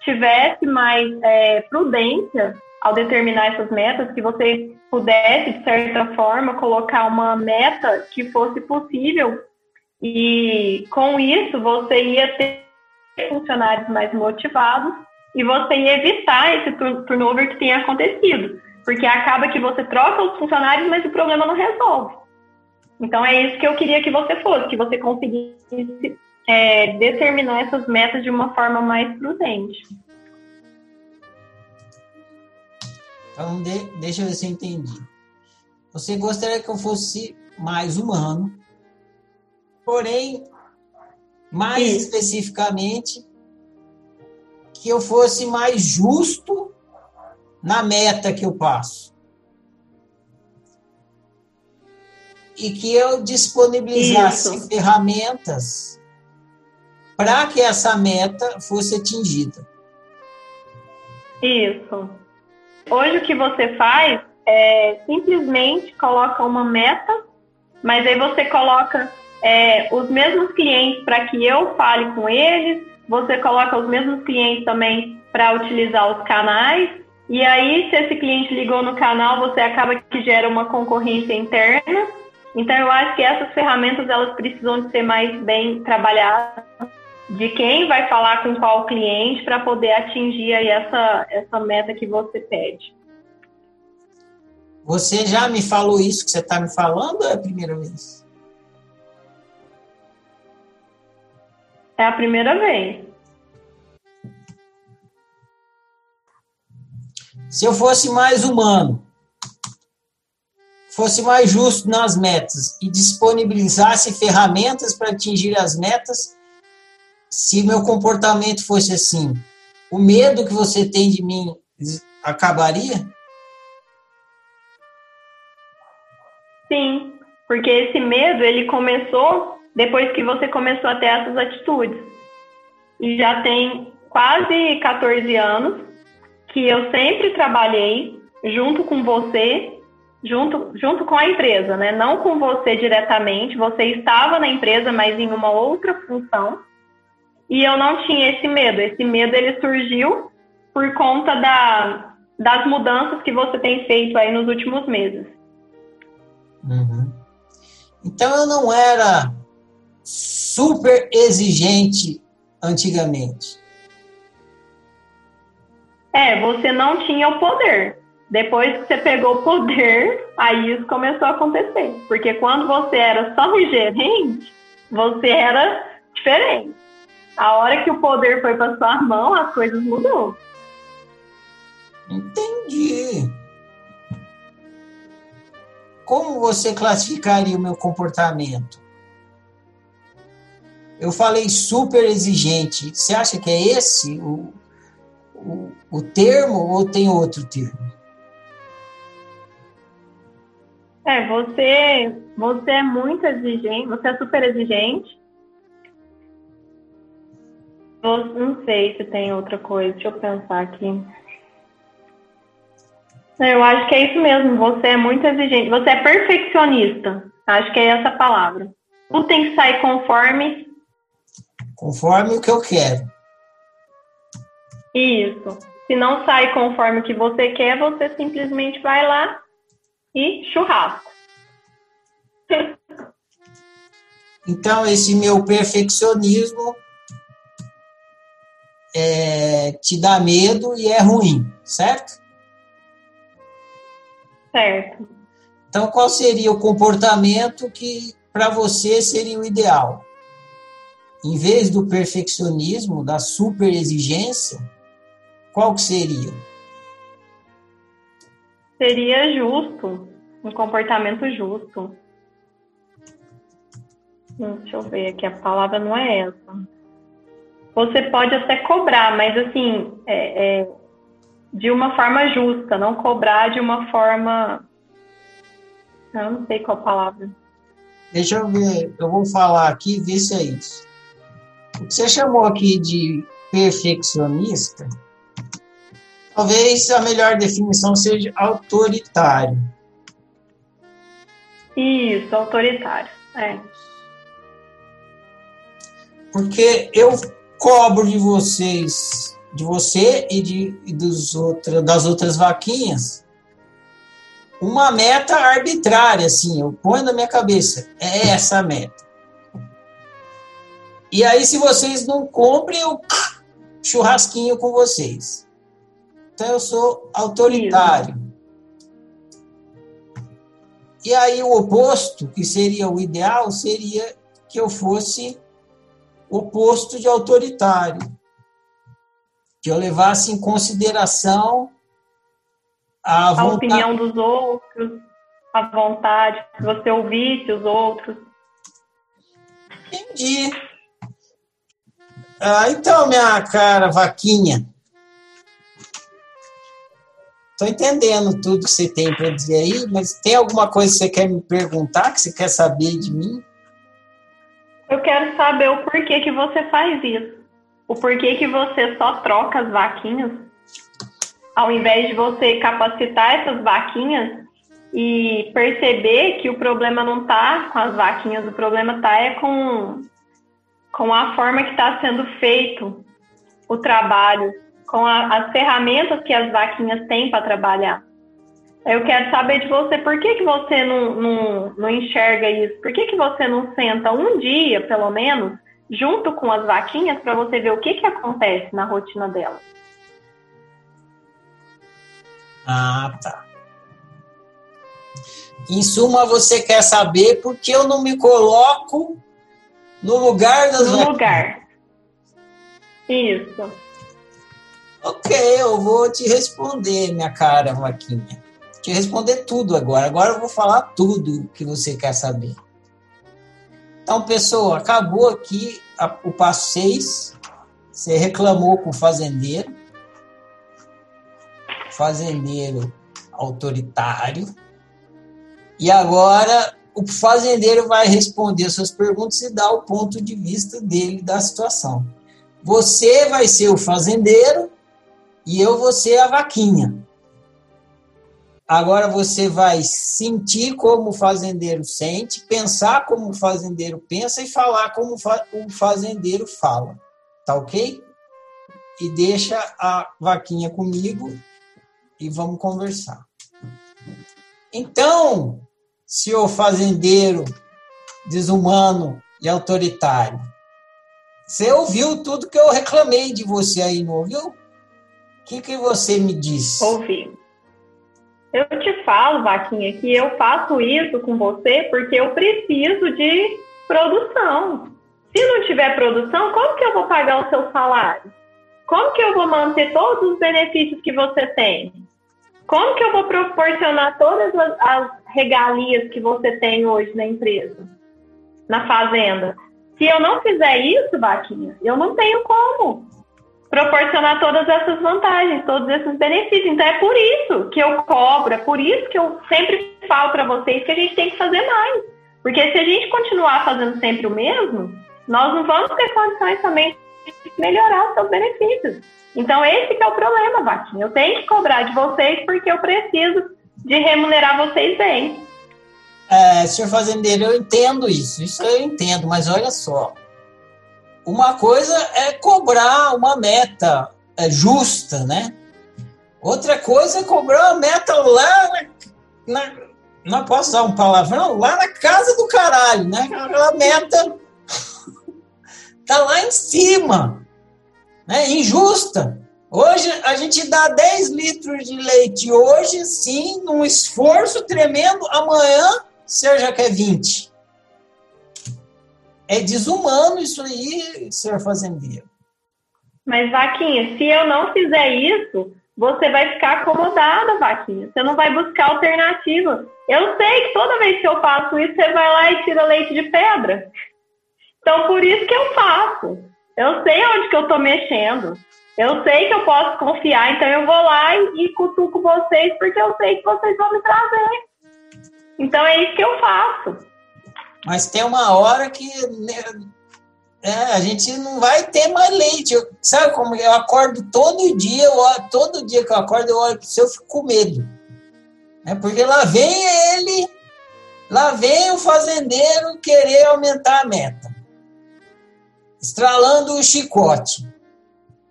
tivesse mais é, prudência ao determinar essas metas, que você pudesse, de certa forma, colocar uma meta que fosse possível e com isso você ia ter funcionários mais motivados e você evitar esse turnover que tem acontecido, porque acaba que você troca os funcionários, mas o problema não resolve. Então é isso que eu queria que você fosse, que você conseguisse é, determinar essas metas de uma forma mais prudente. Então, de, deixa eu ver se eu entendi. Você gostaria que eu fosse mais humano, porém, mais Sim. especificamente, que eu fosse mais justo na meta que eu passo. E que eu disponibilizasse Isso. ferramentas para que essa meta fosse atingida. Isso. Hoje o que você faz é simplesmente coloca uma meta, mas aí você coloca é, os mesmos clientes para que eu fale com eles, você coloca os mesmos clientes também para utilizar os canais, e aí se esse cliente ligou no canal, você acaba que gera uma concorrência interna. Então eu acho que essas ferramentas elas precisam de ser mais bem trabalhadas de quem vai falar com qual cliente para poder atingir aí essa, essa meta que você pede. Você já me falou isso que você está me falando ou é a primeira vez? É a primeira vez. Se eu fosse mais humano, fosse mais justo nas metas e disponibilizasse ferramentas para atingir as metas, se meu comportamento fosse assim, o medo que você tem de mim acabaria? Sim, porque esse medo ele começou depois que você começou a ter essas atitudes. E já tem quase 14 anos que eu sempre trabalhei junto com você, junto, junto com a empresa, né? Não com você diretamente, você estava na empresa, mas em uma outra função. E eu não tinha esse medo. Esse medo ele surgiu por conta da, das mudanças que você tem feito aí nos últimos meses. Uhum. Então eu não era super exigente antigamente. É, você não tinha o poder. Depois que você pegou o poder, aí isso começou a acontecer. Porque quando você era só um gerente, você era diferente. A hora que o poder foi para sua mão, as coisas mudou. Entendi. como você classificaria o meu comportamento? Eu falei super exigente. Você acha que é esse o, o, o termo ou tem outro termo? É, você, você é muito exigente, você é super exigente. Eu não sei se tem outra coisa, deixa eu pensar aqui. Eu acho que é isso mesmo, você é muito exigente, você é perfeccionista. Acho que é essa palavra. Tudo tem que sair conforme. Conforme o que eu quero. Isso. Se não sai conforme o que você quer, você simplesmente vai lá e churrasco. Então, esse meu perfeccionismo é, te dá medo e é ruim, certo? Certo. Então, qual seria o comportamento que para você seria o ideal? Em vez do perfeccionismo, da super exigência, qual que seria? Seria justo, um comportamento justo. Hum, deixa eu ver aqui, a palavra não é essa. Você pode até cobrar, mas assim, é, é, de uma forma justa, não cobrar de uma forma. Eu não sei qual palavra. Deixa eu ver, eu vou falar aqui ver se é isso. Você chamou aqui de perfeccionista, talvez a melhor definição seja autoritário. Isso, autoritário, é. Porque eu cobro de vocês, de você e, de, e dos outra, das outras vaquinhas, uma meta arbitrária, assim, eu ponho na minha cabeça, é essa a meta. E aí, se vocês não cumprem, eu churrasquinho com vocês. Então, eu sou autoritário. E aí, o oposto, que seria o ideal, seria que eu fosse oposto de autoritário, que eu levasse em consideração a, a opinião dos outros, a vontade, que você ouvisse os outros. Entendi. Ah, então, minha cara vaquinha, Estou entendendo tudo que você tem para dizer aí, mas tem alguma coisa que você quer me perguntar, que você quer saber de mim? Eu quero saber o porquê que você faz isso. O porquê que você só troca as vaquinhas, ao invés de você capacitar essas vaquinhas e perceber que o problema não está com as vaquinhas, o problema está é com, com a forma que está sendo feito o trabalho, com a, as ferramentas que as vaquinhas têm para trabalhar. Eu quero saber de você, por que, que você não, não, não enxerga isso? Por que, que você não senta um dia, pelo menos, junto com as vaquinhas, para você ver o que, que acontece na rotina delas? Ah, tá. Em suma, você quer saber por que eu não me coloco no lugar das No vaquinhas. lugar. Isso. Ok, eu vou te responder, minha cara vaquinha te responder tudo agora. Agora eu vou falar tudo que você quer saber. Então, pessoa, acabou aqui a, o passo 6. Você reclamou com o fazendeiro. Fazendeiro autoritário. E agora o fazendeiro vai responder suas perguntas e dar o ponto de vista dele da situação. Você vai ser o fazendeiro e eu vou ser a vaquinha. Agora você vai sentir como o fazendeiro sente, pensar como o fazendeiro pensa e falar como o fazendeiro fala. Tá ok? E deixa a vaquinha comigo e vamos conversar. Então, senhor fazendeiro desumano e autoritário, você ouviu tudo que eu reclamei de você aí, não ouviu? O que, que você me disse? Ouvi. Eu te falo, Vaquinha, que eu faço isso com você porque eu preciso de produção. Se não tiver produção, como que eu vou pagar o seu salário? Como que eu vou manter todos os benefícios que você tem? Como que eu vou proporcionar todas as, regalias que você tem hoje na empresa, na fazenda. Se eu não fizer isso, Vaquinha, eu não tenho como proporcionar todas essas vantagens, todos esses benefícios. Então é por isso que eu cobro, é por isso que eu sempre falo para vocês que a gente tem que fazer mais. Porque se a gente continuar fazendo sempre o mesmo, nós não vamos ter condições também de melhorar os seus benefícios. Então esse é o problema, Vaquinha. Eu tenho que cobrar de vocês porque eu preciso de remunerar vocês bem. É, senhor fazendeiro, eu entendo isso, isso eu entendo, mas olha só, uma coisa é cobrar uma meta é, justa, né? Outra coisa é cobrar uma meta lá na, na, não posso usar um palavrão, lá na casa do caralho, né? Aquela meta tá lá em cima, né? Injusta. Hoje a gente dá 10 litros de leite hoje, sim, num esforço tremendo, amanhã você já quer 20. É desumano isso aí, senhor fazendeiro. Mas, Vaquinha, se eu não fizer isso, você vai ficar acomodada, Vaquinha. Você não vai buscar alternativa. Eu sei que toda vez que eu faço isso, você vai lá e tira leite de pedra. Então, por isso que eu faço. Eu sei onde que eu estou mexendo. Eu sei que eu posso confiar, então eu vou lá e, cutuco vocês, porque eu sei que vocês vão me trazer. Então, é isso que eu faço. Mas tem uma hora que né, é, a gente não vai ter mais leite. Eu, sabe como eu acordo todo dia, eu, todo dia que eu acordo, eu olho para o seu, eu fico com medo. É porque lá vem ele, lá vem o fazendeiro querer aumentar a meta, estralando o chicote.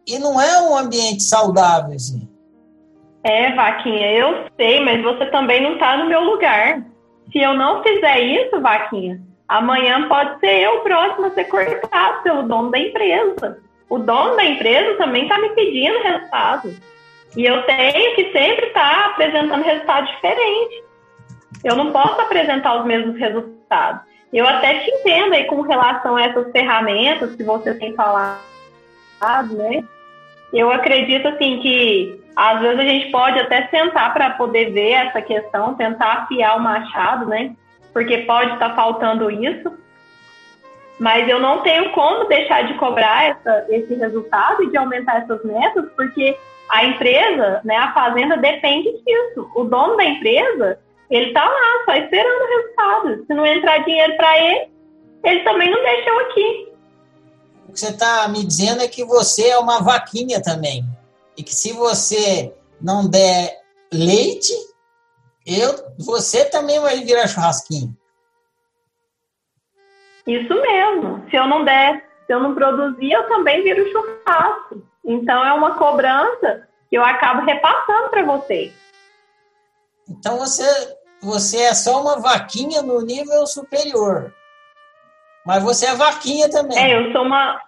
E não é um ambiente saudável, assim. É, Vaquinha, eu sei, mas você também não está no meu lugar. Se eu não fizer isso, Vaquinha, amanhã pode ser eu próximo a ser cortado pelo dono da empresa. O dono da empresa também está me pedindo resultado. E eu tenho que sempre estar tá apresentando resultado diferente. Eu não posso apresentar os mesmos resultados. Eu até te entendo aí com relação a essas ferramentas que você tem falado, né? Eu acredito assim que às vezes a gente pode até sentar para poder ver essa questão, tentar afiar o machado, né? Porque pode estar tá faltando isso. Mas eu não tenho como deixar de cobrar essa, esse resultado e de aumentar essas metas, porque a empresa, né, a fazenda depende disso. O dono da empresa, ele está lá só esperando o resultado. Se não entrar dinheiro para ele, ele também não deixa eu aqui. Que você está me dizendo é que você é uma vaquinha também. E que se você não der leite, eu, você também vai virar churrasquinho. Isso mesmo. Se eu não der, se eu não produzir, eu também viro churrasco. Então é uma cobrança que eu acabo repassando para vocês. Então você, você é só uma vaquinha no nível superior. Mas você é vaquinha também. É, eu sou uma.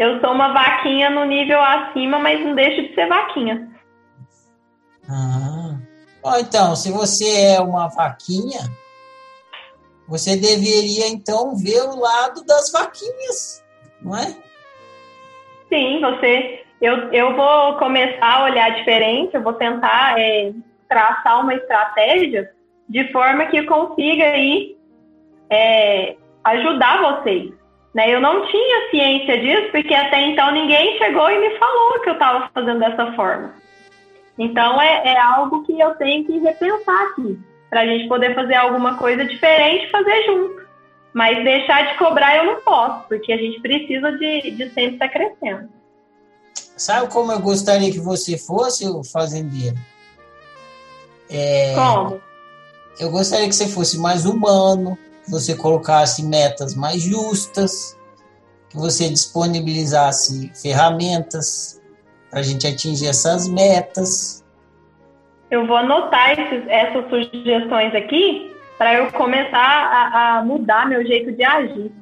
Eu sou uma vaquinha no nível acima, mas não deixo de ser vaquinha. Ah. Bom, então, se você é uma vaquinha, você deveria então ver o lado das vaquinhas, não é? Sim, você. Eu, eu vou começar a olhar diferente, eu vou tentar é, traçar uma estratégia de forma que consiga aí é, ajudar vocês. Né? Eu não tinha ciência disso, porque até então ninguém chegou e me falou que eu estava fazendo dessa forma. Então é, é, algo que eu tenho que repensar aqui, para a gente poder fazer alguma coisa diferente fazer junto. Mas deixar de cobrar eu não posso, porque a gente precisa de, de sempre estar crescendo. Sabe como eu gostaria que você fosse o fazendeiro? É, como? Eu gostaria que você fosse mais humano, você colocasse metas mais justas, que você disponibilizasse ferramentas para a gente atingir essas metas. Eu vou anotar esses, essas sugestões aqui para eu começar a, a, mudar meu jeito de agir.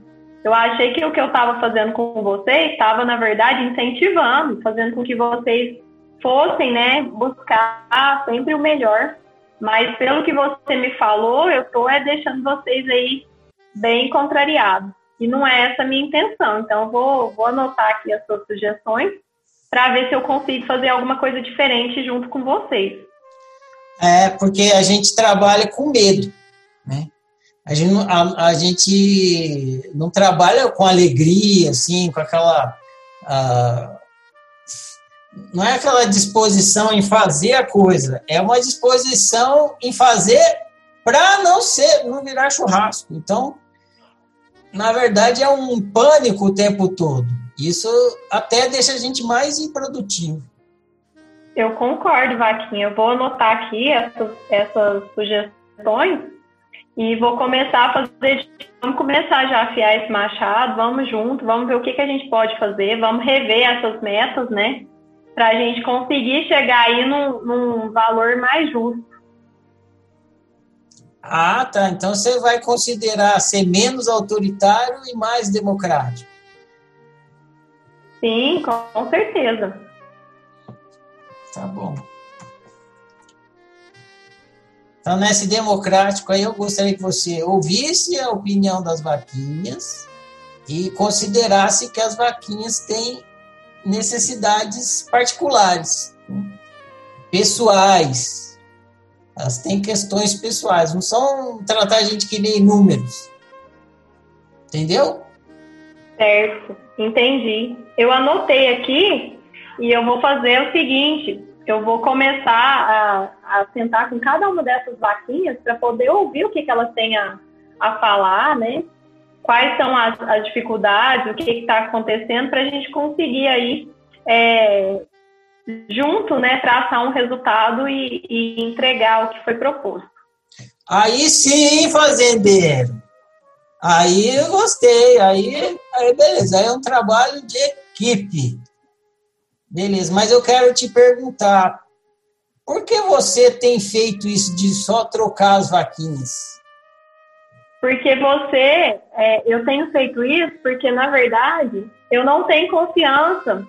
Eu achei que o que eu estava fazendo com vocês estava, na verdade, incentivando, fazendo com que vocês fossem, né, buscar sempre o melhor mas pelo que você me falou, eu estou é, deixando vocês aí bem contrariados. E não é essa a minha intenção. Então, vou, vou anotar aqui as suas sugestões para ver se eu consigo fazer alguma coisa diferente junto com vocês. É, porque a gente trabalha com medo, né? A gente, a, a gente não trabalha com alegria, assim, com aquela. Não é aquela disposição em fazer a coisa, é uma disposição em fazer para não ser, não virar churrasco. Então, na verdade, é um pânico o tempo todo. Isso até deixa a gente mais improdutivo. Eu concordo, Vaquinha. Eu vou anotar aqui essas, essas sugestões e vou começar a fazer. Vamos começar já a afiar esse machado, vamos junto, vamos ver o que, que a gente pode fazer, vamos rever essas metas, né? Para a gente conseguir chegar aí num, num valor mais justo. Ah, tá. Então você vai considerar ser menos autoritário e mais democrático. Sim, com certeza. Tá bom. Então, nesse democrático aí, eu gostaria que você ouvisse a opinião das vaquinhas e considerasse que as vaquinhas têm necessidades particulares, pessoais. Elas têm questões pessoais, não são tratar a gente que nem números. Entendeu? Certo, entendi. Eu anotei aqui e eu vou fazer o seguinte: eu vou começar a, a sentar com cada uma dessas vaquinhas para poder ouvir o que, que elas têm a, a falar, né? Quais são as, as dificuldades, o que está acontecendo, para a gente conseguir aí, é, junto, né, traçar um resultado e, e entregar o que foi proposto. Aí sim, fazendeiro. Aí eu gostei, aí, aí beleza, aí é um trabalho de equipe. Beleza, mas eu quero te perguntar, por que você tem feito isso de só trocar as vaquinhas? Porque você, é, eu tenho feito isso porque, na verdade, eu não tenho confiança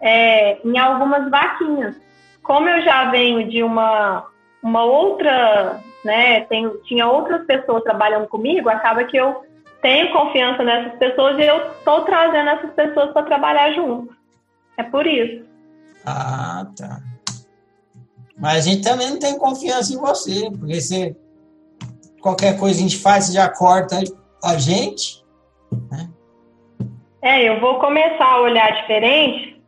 é, em algumas vaquinhas. Como eu já venho de uma, uma outra, né, tinha outras pessoas trabalhando comigo, acaba que eu tenho confiança nessas pessoas e eu estou trazendo essas pessoas para trabalhar junto. É por isso. Ah, tá. Mas a gente também não tem confiança em você, porque se qualquer coisa a gente faz, você já corta a gente. Né? É, eu vou começar a olhar diferente.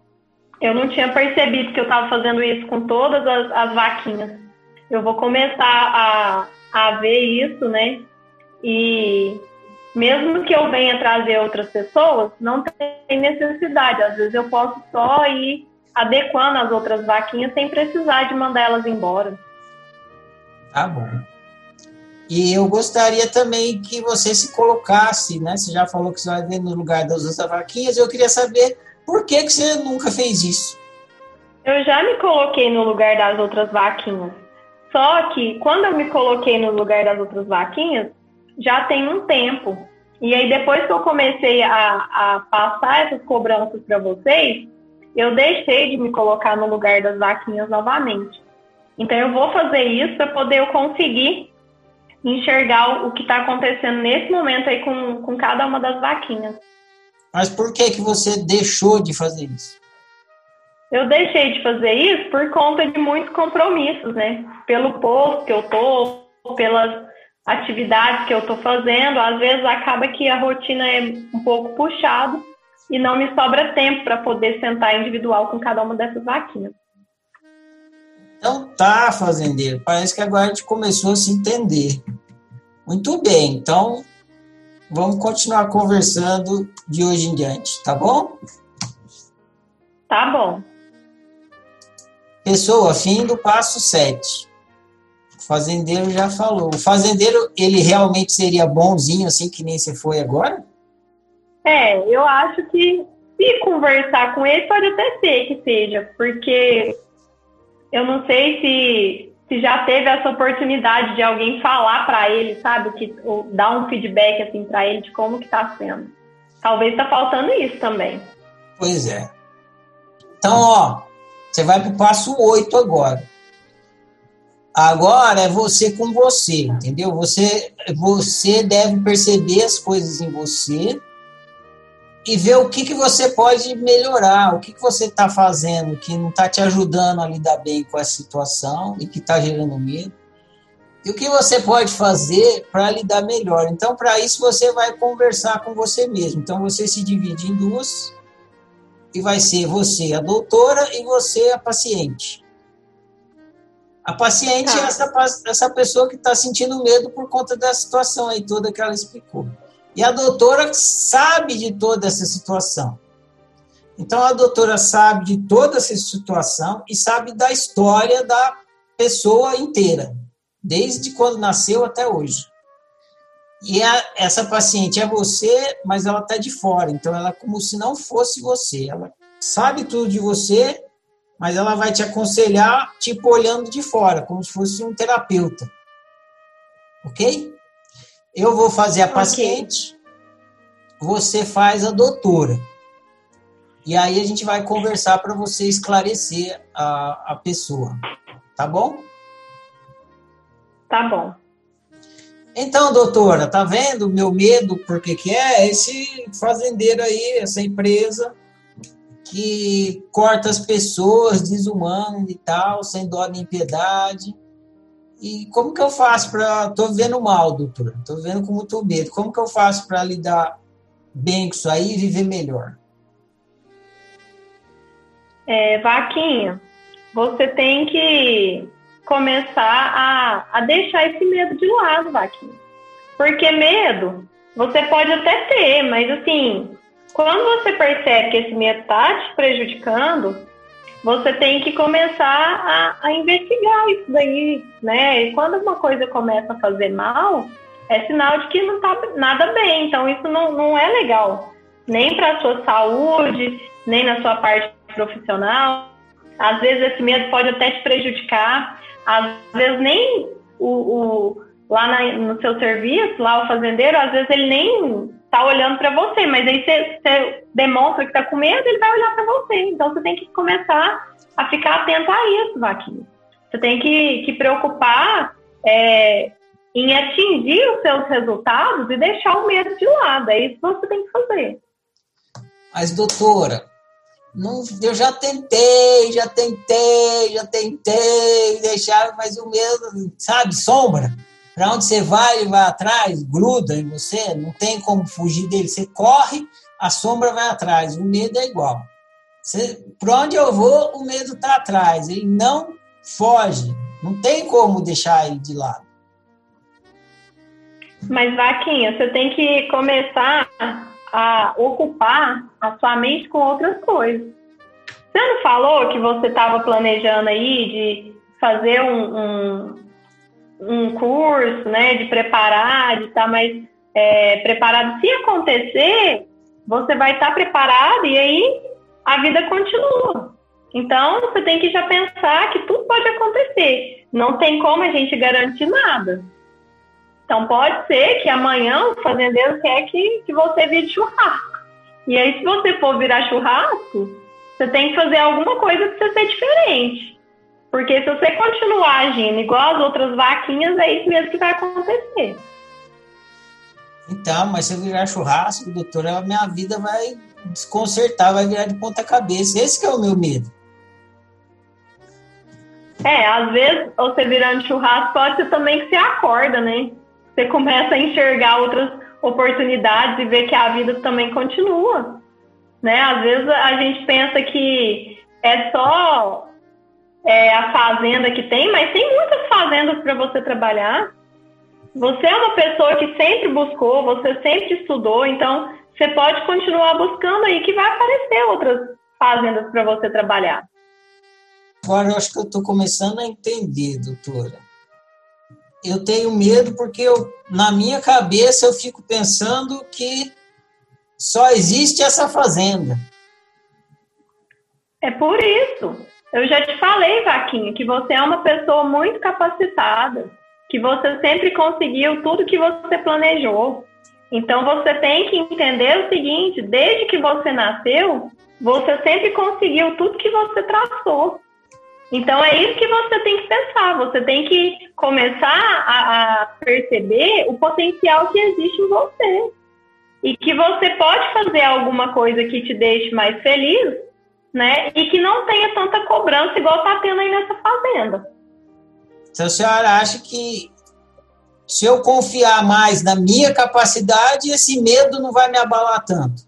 Eu não tinha percebido que eu estava fazendo isso com todas as, as, vaquinhas. Eu vou começar a, a ver isso, né? E mesmo que eu venha trazer outras pessoas, não tem necessidade. Às vezes eu posso só ir adequando as outras vaquinhas sem precisar de mandar elas embora. Tá bom. E eu gostaria também que você se colocasse, né? Você já falou que você vai no lugar das outras vaquinhas. Eu queria saber por que, que você nunca fez isso. Eu já me coloquei no lugar das outras vaquinhas. Só que quando eu me coloquei no lugar das outras vaquinhas, já tem um tempo. E aí, depois que eu comecei a, a passar essas cobranças para vocês, eu deixei de me colocar no lugar das vaquinhas novamente. Então, eu vou fazer isso para poder eu conseguir enxergar o que está acontecendo nesse momento aí com, com cada uma das vaquinhas. Mas por que, que você deixou de fazer isso? Eu deixei de fazer isso por conta de muitos compromissos, né? Pelo posto que eu tô, pelas atividades que eu estou fazendo, às vezes acaba que a rotina é um pouco puxada e não me sobra tempo para poder sentar individual com cada uma dessas vaquinhas. Então tá, fazendeiro. Parece que agora a gente começou a se entender. Muito bem, então vamos continuar conversando de hoje em diante, tá bom? Tá bom. Pessoa, fim do passo 7. O fazendeiro já falou. O fazendeiro, ele realmente seria bonzinho assim que nem você foi agora? É, eu acho que se conversar com ele, pode até ser que seja, porque eu não sei se, se já teve essa oportunidade de alguém falar para ele, sabe, que dar um feedback assim para ele de como que tá sendo. Talvez tá faltando isso também. Pois é. Então, ó, você vai pro passo 8 agora. Agora é você com você, entendeu? Você, você deve perceber as coisas em você e ver o que, que você pode melhorar, o que, que você está fazendo que não está te ajudando a lidar bem com essa situação e que está gerando medo. E o que você pode fazer para lidar melhor? Então, para isso, você vai conversar com você mesmo. Então, você se divide em duas e vai ser você a doutora e você a paciente. A paciente tá. é essa, essa pessoa que está sentindo medo por conta da situação aí toda que ela explicou. E a doutora sabe de toda essa situação. Então, a doutora sabe de toda essa situação e sabe da história da pessoa inteira, desde quando nasceu até hoje. E a, essa paciente é você, mas ela está de fora, então ela é como se não fosse você. Ela sabe tudo de você, mas ela vai te aconselhar, tipo, olhando de fora, como se fosse um terapeuta. Ok? Eu vou fazer a okay. paciente, você faz a doutora. E aí a gente vai conversar para você esclarecer a, a pessoa. Tá bom? Tá bom. Então, doutora, tá vendo meu medo? Por que, que é? Esse fazendeiro aí, essa empresa que corta as pessoas, desumano e tal, sem dó nem piedade. E como que eu faço para. Tô vendo mal, doutor. Tô vendo com muito medo. Como que eu faço para lidar bem com isso aí e viver melhor? É, Vaquinha, você tem que começar a, a deixar esse medo de lado, Vaquinha. Porque medo você pode até ter, mas assim, quando você percebe que esse medo está te prejudicando, você tem que começar a, a, investigar isso daí, né? E quando uma coisa começa a fazer mal, é sinal de que não está nada bem. Então, isso não, não é legal, nem para a sua saúde, nem na sua parte profissional. Às vezes, esse medo pode até te prejudicar. Às vezes, nem o, o lá na, no seu serviço, lá o fazendeiro, às vezes ele nem tá olhando para você, mas aí você, você demonstra que tá com medo, ele vai olhar para você. Então você tem que começar a ficar atento a isso, Vaquinha. Você tem que, que preocupar é, em atingir os seus resultados e deixar o medo de lado. É isso que você tem que fazer. Mas, doutora, não, eu já tentei, já tentei, já tentei deixar, mas o medo, sabe, sombra. Para onde você vai, ele vai atrás, gruda em você, não tem como fugir dele. Você corre, a sombra vai atrás. O medo é igual. Para onde eu vou, o medo está atrás. Ele não foge. Não tem como deixar ele de lado. Mas, Vaquinha, você tem que começar a ocupar a sua mente com outras coisas. Você não falou que você estava planejando aí de fazer um, um, um curso, né, de preparar, de estar mais é, preparado. Se acontecer, você vai estar preparado e aí a vida continua. Então, você tem que já pensar que tudo pode acontecer. Não tem como a gente garantir nada. Então, pode ser que amanhã o fazendeiro quer que, que você vire churrasco. E aí, se você for virar churrasco, você tem que fazer alguma coisa para você ser diferente. Porque se você continuar agindo igual as outras vaquinhas, é isso mesmo que vai acontecer. Então, mas se eu virar churrasco, doutora, a minha vida vai desconcertar, vai virar de ponta cabeça. Esse que é o meu medo. É, às vezes você virando churrasco pode ser também que você acorda, né? Você começa a enxergar outras oportunidades e ver que a vida também continua. Né? Às vezes a gente pensa que é só é, a fazenda que tem, mas tem muitas fazendas para você trabalhar. Você é uma pessoa que sempre buscou, você sempre estudou, então você pode continuar buscando aí que vai aparecer outras fazendas para você trabalhar. Agora eu acho que eu estou começando a entender, doutora. Eu tenho medo porque eu, na minha cabeça eu fico pensando que só existe essa fazenda. É por isso. Eu já te falei, Vaquinha, que você é uma pessoa muito capacitada, que você sempre conseguiu tudo que você planejou. Então você tem que entender o seguinte: desde que você nasceu, você sempre conseguiu tudo que você traçou. Então é isso que você tem que pensar. Você tem que começar a, a perceber o potencial que existe em você. e que você pode fazer alguma coisa que te deixe mais feliz, né? E que não tenha tanta cobrança igual está tendo aí nessa fazenda. Então a senhora acha que se eu confiar mais na minha capacidade, esse medo não vai me abalar tanto?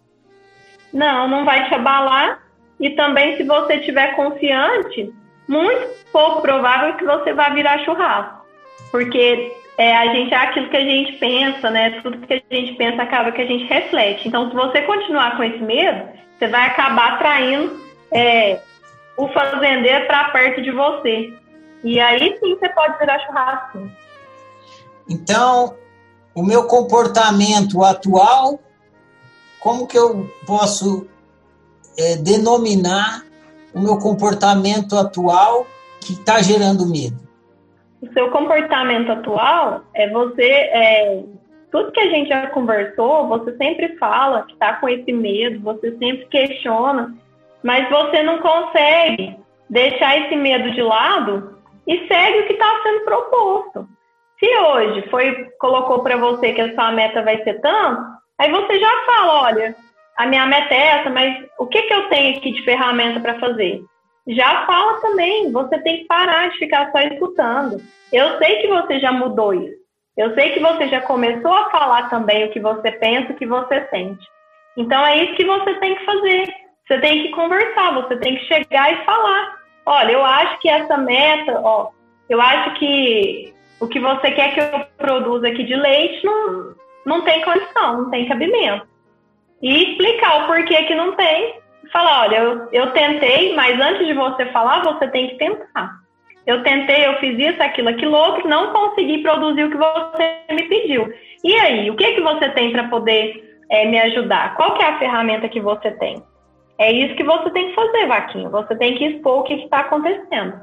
Não, não vai te abalar. E também, se você estiver confiante, muito pouco provável que você vá virar churrasco. Porque é, a gente é aquilo que a gente pensa, né? Tudo que a gente pensa acaba que a gente reflete. Então, se você continuar com esse medo, você vai acabar atraindo é, o fazendeiro para perto de você. E aí sim você pode virar churrasco. Então, o meu comportamento atual, como que eu posso é, denominar o meu comportamento atual que está gerando medo? O seu comportamento atual é você. É, tudo que a gente já conversou, você sempre fala que está com esse medo, você sempre questiona, mas você não consegue deixar esse medo de lado e segue o que está sendo proposto. Se hoje foi colocou para você que a sua meta vai ser tanto, aí você já fala, olha, a minha meta é essa, mas o que, que eu tenho aqui de ferramenta para fazer? Já fala também, você tem que parar de ficar só escutando. Eu sei que você já mudou isso. Eu sei que você já começou a falar também o que você pensa, o que você sente. Então é isso que você tem que fazer. Você tem que conversar, você tem que chegar e falar. Olha, eu acho que essa meta, ó, eu acho que o que você quer que eu produza aqui de leite não, não tem condição, não tem cabimento. E explicar o porquê que não tem. Falar, olha, eu, eu tentei, mas antes de você falar, você tem que tentar. Eu tentei, eu fiz isso, aquilo, aquilo outro, não consegui produzir o que você me pediu. E aí, o que, que você tem para poder é, me ajudar? Qual que é a ferramenta que você tem? É isso que você tem que fazer, Vaquinho. Você tem que expor o que está acontecendo.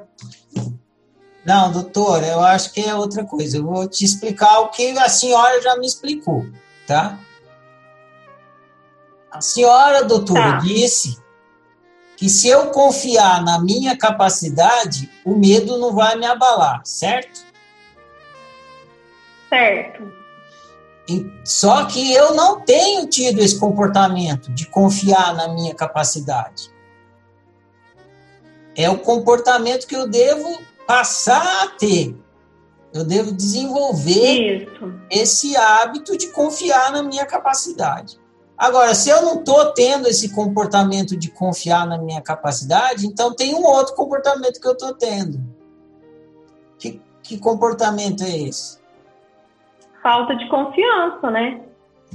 Não, doutor, eu acho que é outra coisa. Eu vou te explicar o que a senhora já me explicou, tá? A senhora, doutora, tá. disse que se eu confiar na minha capacidade, o medo não vai me abalar, certo? Certo. Só que eu não tenho tido esse comportamento de confiar na minha capacidade. É o comportamento que eu devo passar a ter. Eu devo desenvolver Isso. esse hábito de confiar na minha capacidade. Agora, se eu não estou tendo esse comportamento de confiar na minha capacidade, então tem um outro comportamento que eu estou tendo. Que, que comportamento é esse? Falta de confiança, né?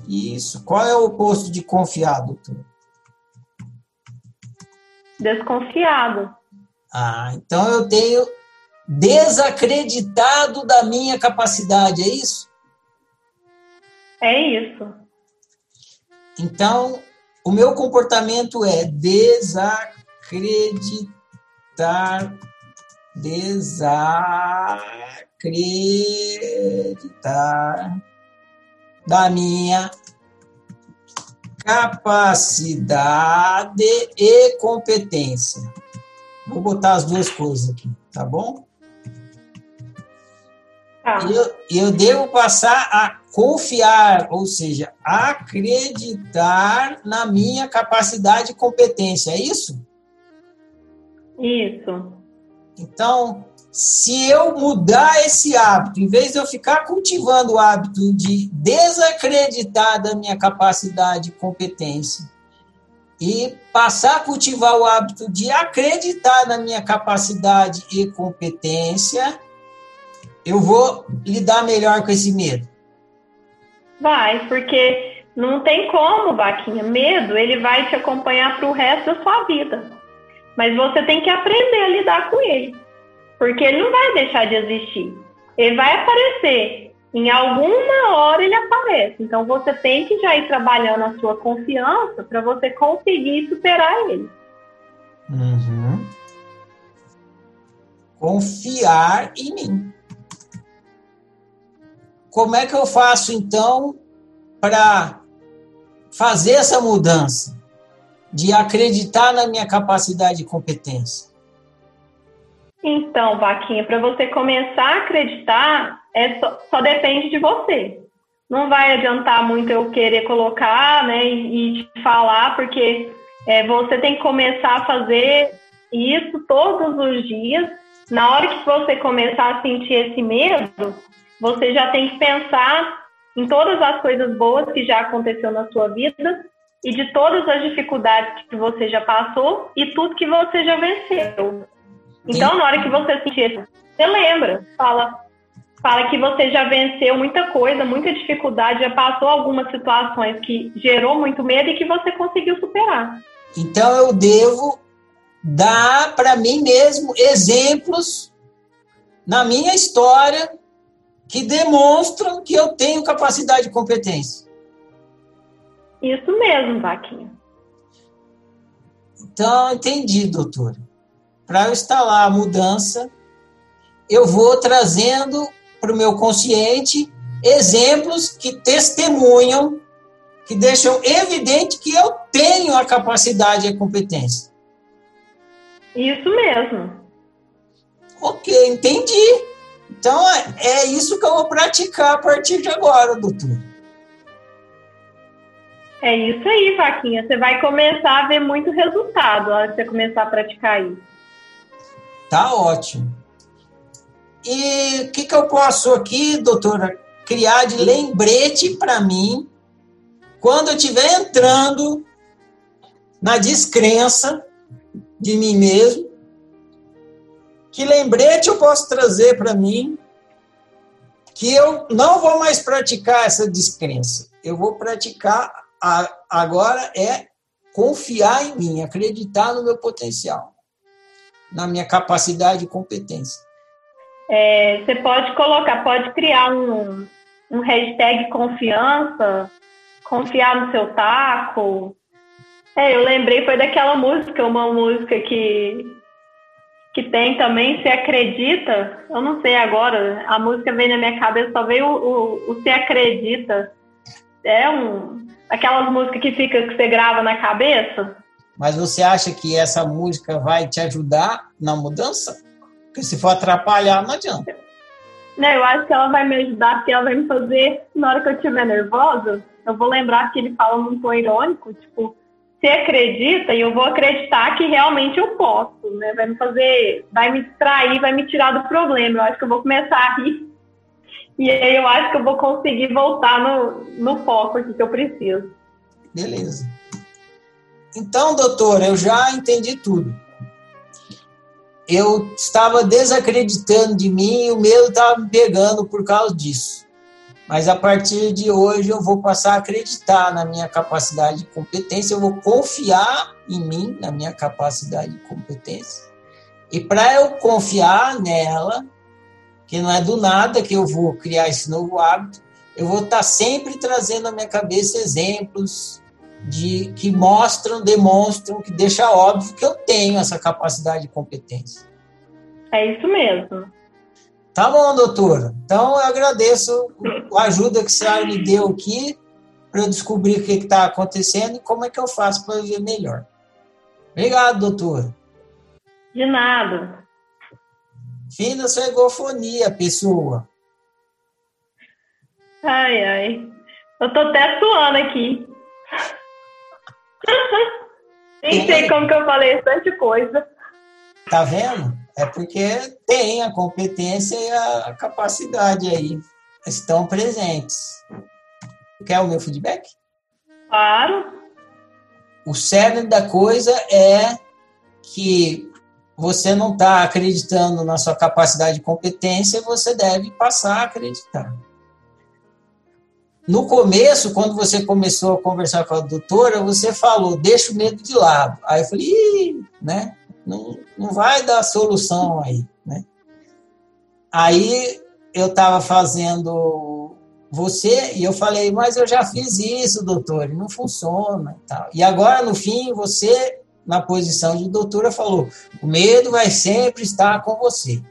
Isso. Qual é o oposto de confiar, doutor? Desconfiado. Ah, então eu tenho desacreditado da minha capacidade, é isso? É isso. Então, o meu comportamento é desacreditar, desacreditar da minha capacidade e competência. Vou botar as duas coisas aqui, tá bom? Tá. Eu, eu devo passar a confiar, ou seja, acreditar na minha capacidade e competência, é isso? Isso. Então, se eu mudar esse hábito, em vez de eu ficar cultivando o hábito de desacreditar da minha capacidade e competência, e passar a cultivar o hábito de acreditar na minha capacidade e competência, eu vou lidar melhor com esse medo? Vai, porque não tem como, Vaquinha. Medo, ele vai te acompanhar para o resto da sua vida. Mas você tem que aprender a lidar com ele. Porque ele não vai deixar de existir. Ele vai aparecer. Em alguma hora ele aparece. Então você tem que já ir trabalhando a sua confiança para você conseguir superar ele. Uhum. Confiar em mim. Como é que eu faço então para fazer essa mudança de acreditar na minha capacidade e competência? Então, Vaquinha, para você começar a acreditar, é só, só, depende de você. não vai adiantar muito eu querer colocar, né, e, e falar, porque é, você tem que começar a fazer isso todos os dias. Na hora que você começar a sentir esse medo, você já tem que pensar em todas as coisas boas que já aconteceu na sua vida e de todas as dificuldades que você já passou e tudo que você já venceu. Então, na hora que você sentir, você lembra, fala, fala que você já venceu muita coisa, muita dificuldade, já passou algumas situações que gerou muito medo e que você conseguiu superar. Então, eu devo dar para mim mesmo exemplos na minha história que demonstram que eu tenho capacidade e competência. Isso mesmo, Vaquinha. Então, entendi, doutora. Para eu instalar a mudança, eu vou trazendo para o meu consciente exemplos que testemunham, que deixam evidente que eu tenho a capacidade e a competência. Isso mesmo. Ok, entendi. Então é, é isso que eu vou praticar a partir de agora, doutor. É isso aí, Vaquinha. Você vai começar a ver muito resultado na hora que você começar a praticar isso. Tá ótimo. E o que, que eu posso aqui, doutora, criar de lembrete para mim quando eu estiver entrando na descrença de mim mesmo? Que lembrete eu posso trazer para mim que eu não vou mais praticar essa descrença. Eu vou praticar a, agora é confiar em mim, acreditar no meu potencial, na minha capacidade e competência. É, você pode colocar, pode criar um, um hashtag confiança, confiar no seu taco. É, eu lembrei, foi daquela música, uma música que, que tem também, Se Acredita, eu não sei agora, a música veio na minha cabeça, só veio o, o, o Se Acredita. É um, aquelas músicas que fica que você grava na cabeça. Mas você acha que essa música vai te ajudar na mudança? Porque se for atrapalhar, não adianta. Não, eu acho que ela vai me ajudar, porque ela vai me fazer, na hora que eu estiver nervosa, eu vou lembrar que ele fala num tom irônico, tipo, você acredita e eu vou acreditar que realmente eu posso, né? Vai me fazer, vai me distrair, vai me tirar do problema. Eu acho que eu vou começar a rir e aí eu acho que eu vou conseguir voltar no, no foco aqui que eu preciso. Beleza. Então, doutor, eu já entendi tudo. Eu estava desacreditando de mim e o medo estava me pegando por causa disso. Mas a partir de hoje eu vou passar a acreditar na minha capacidade e competência, eu vou confiar em mim, na minha capacidade e competência. E para eu confiar nela, que não é do nada que eu vou criar esse novo hábito, eu vou estar sempre trazendo na minha cabeça exemplos de que mostram, demonstram, que deixa óbvio que eu tenho essa capacidade e competência. É isso mesmo. Tá bom, doutora. Então eu agradeço a ajuda que a senhora me deu aqui para eu descobrir o que está acontecendo e como é que eu faço para ver melhor. Obrigado, doutora. De nada. Fim da sua egofonia, pessoa. Ai, ai. Eu tô até suando aqui. Nem sei como que eu falei tanta coisa. Tá vendo? É porque tem a competência e a capacidade aí. Estão presentes. Quer o meu feedback? Claro. O cerne da coisa é que você não está acreditando na sua capacidade e competência, você deve passar a acreditar. No começo, quando você começou a conversar com a doutora, você falou, deixa o medo de lado. Aí eu falei, Ih, né? Não, não vai dar solução aí, né? Aí eu estava fazendo você e eu falei, mas eu já fiz isso, doutor, e não funciona. E, tal. e agora, no fim, você na posição de doutora, falou: o medo vai sempre estar com você.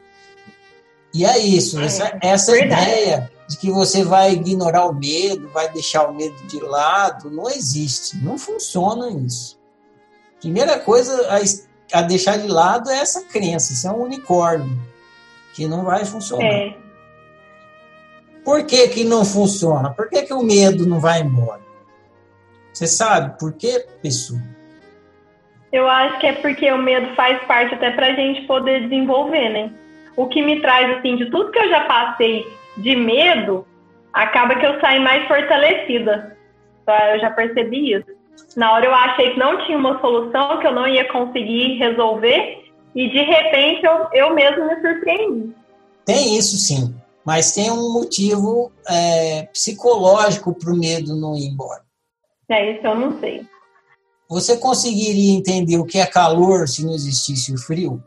E é isso, é, essa, essa ideia de que você vai ignorar o medo, vai deixar o medo de lado, não existe, não funciona isso. Primeira coisa a, a deixar de lado é essa crença, isso é um unicórnio, que não vai funcionar. É. Por que, que não funciona? Por que, que o medo não vai embora? Você sabe por quê, pessoa? Eu acho que é porque o medo faz parte até para a gente poder desenvolver, né? O que me traz, assim, de tudo que eu já passei de medo, acaba que eu saio mais fortalecida. Eu já percebi isso. Na hora eu achei que não tinha uma solução, que eu não ia conseguir resolver, e de repente eu, eu mesmo me surpreendi. Tem isso sim, mas tem um motivo é, psicológico para o medo não ir embora. É, isso eu não sei. Você conseguiria entender o que é calor se não existisse o frio?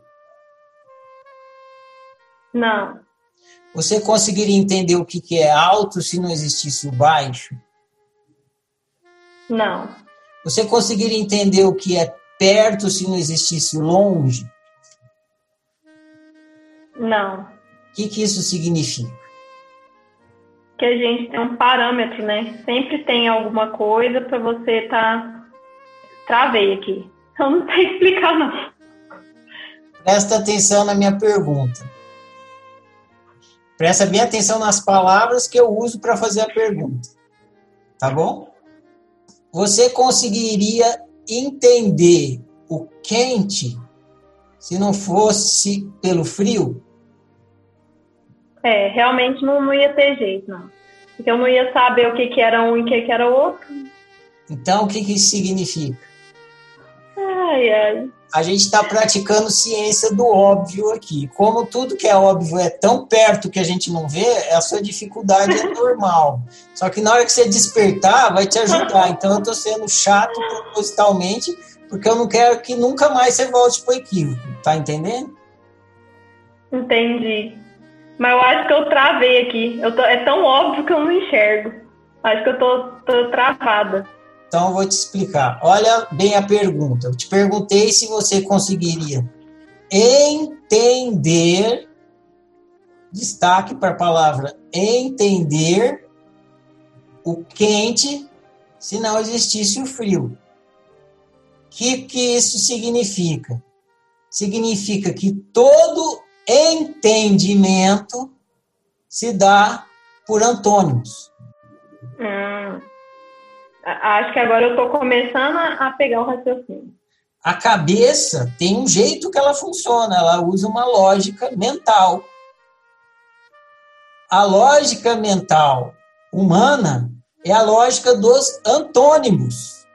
Não. Você conseguiria entender o que é alto se não existisse o baixo? Não. Você conseguiria entender o que é perto se não existisse o longe? Não. O que, que isso significa? Que a gente tem um parâmetro, né? Sempre tem alguma coisa para você estar. Tá... Travei aqui. Eu não sei explicar, não. Presta atenção na minha pergunta. Presta bem atenção nas palavras que eu uso para fazer a pergunta. Tá bom? Você conseguiria entender o quente se não fosse pelo frio? É, realmente não, não ia ter jeito, não. Porque eu não ia saber o que, que era um e o que, que era outro. Então, o que, que isso significa? Ai, ai. A gente está praticando ciência do óbvio aqui. Como tudo que é óbvio é tão perto que a gente não vê, a sua dificuldade é normal. Só que na hora que você despertar, vai te ajudar. Então, eu estou sendo chato propositalmente, porque eu não quero que nunca mais você volte para o equívoco. Tá entendendo? Entendi. Mas eu acho que eu travei aqui. Eu tô, é tão óbvio que eu não enxergo. Acho que eu tô, tô travada. Então eu vou te explicar. Olha bem a pergunta. Eu te perguntei se você conseguiria entender. Destaque para a palavra entender o quente se não existisse o frio. O que, que isso significa? Significa que todo entendimento se dá por antônimos. Hum, acho que agora eu estou começando a pegar o raciocínio. A cabeça tem um jeito que ela funciona, ela usa uma lógica mental. A lógica mental humana é a lógica dos antônimos.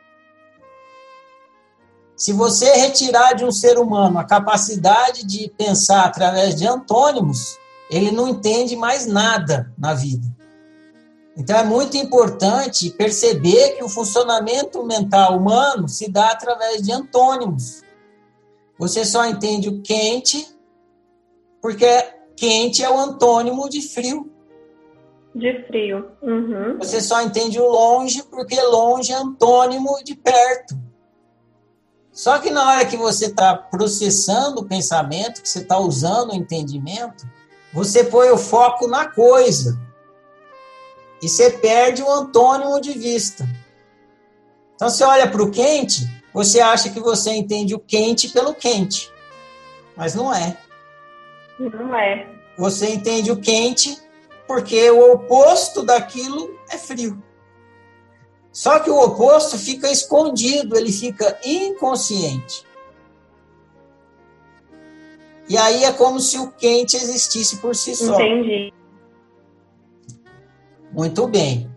Se você retirar de um ser humano a capacidade de pensar através de antônimos, ele não entende mais nada na vida. Então é muito importante perceber que o funcionamento mental humano se dá através de antônimos. Você só entende o quente porque quente é o antônimo de frio. De frio. Uhum. Você só entende o longe porque longe é antônimo de perto. Só que na hora que você está processando o pensamento, que você está usando o entendimento, você põe o foco na coisa. E você perde o antônimo de vista. Então, você olha para o quente, você acha que você entende o quente pelo quente. Mas não é. Não é. Você entende o quente porque o oposto daquilo é frio. Só que o oposto fica escondido, ele fica inconsciente. E aí é como se o quente existisse por si só. Entendi. Muito bem.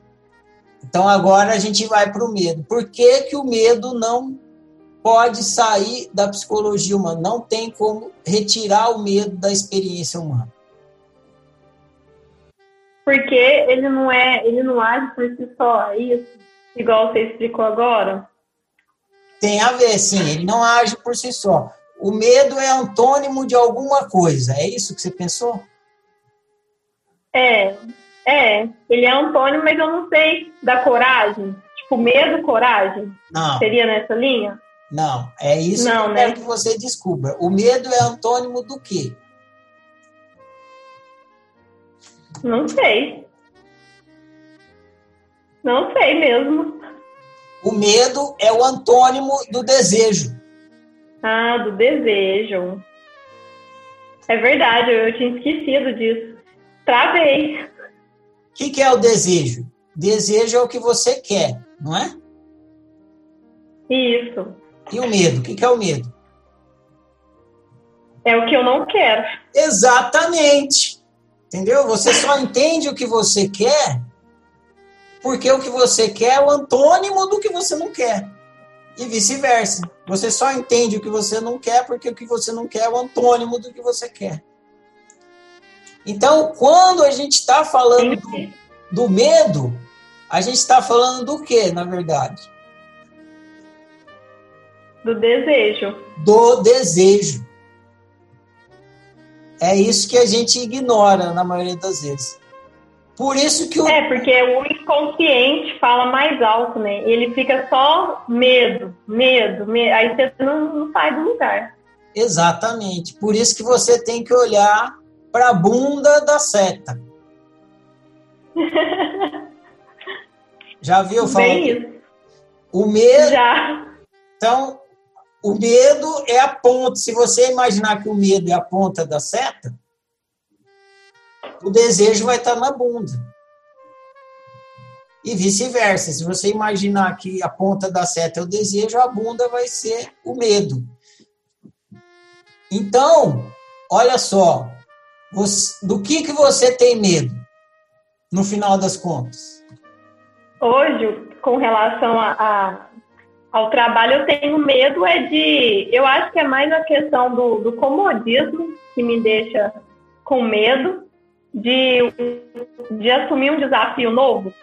Então agora a gente vai para o medo. Por que, que o medo não pode sair da psicologia humana? Não tem como retirar o medo da experiência humana. Porque ele não é, ele não age por si só, é isso igual você explicou agora? Tem a ver, sim. Ele não age por si só. O medo é antônimo de alguma coisa. É isso que você pensou? É, é. Ele é antônimo, mas eu não sei da coragem. Tipo, medo, coragem. Não. Seria nessa linha? Não, é isso não, que eu né? quero que você descubra. O medo é antônimo do quê? Não sei. Não sei mesmo. O medo é o antônimo do desejo. Ah, do desejo. É verdade, eu tinha esquecido disso. Travei. Que, que é o desejo? Desejo é o que você quer, não é? Isso. E o medo? O que, que é o medo? É o que eu não quero. Exatamente. Entendeu? Você só entende o que você quer porque o que você quer é o antônimo do que você não quer. E vice-versa. Você só entende o que você não quer porque o que você não quer é o antônimo do que você quer. Então, quando a gente está falando do, do, medo, a gente está falando do que, na verdade? Do desejo. Do desejo. É isso que a gente ignora na maioria das vezes. Por isso que o... É, porque o inconsciente fala mais alto, né? Ele fica só medo, medo, medo. aí você não, não sai do lugar. Exatamente. Por isso que você tem que olhar para a bunda da seta. Já viu falar? Bem isso. O medo. Já. Então, o medo é a ponta. Se você imaginar que o medo é a ponta da seta, o desejo vai estar na bunda. E vice-versa. Se você imaginar que a ponta da seta é o desejo, a bunda vai ser o medo. Então, olha só, você, do que, que você tem medo, no final das contas? Hoje, com relação a, a, ao trabalho, eu tenho medo é de... Eu acho que é mais a questão do, do comodismo que me deixa com medo de, de assumir um desafio novo.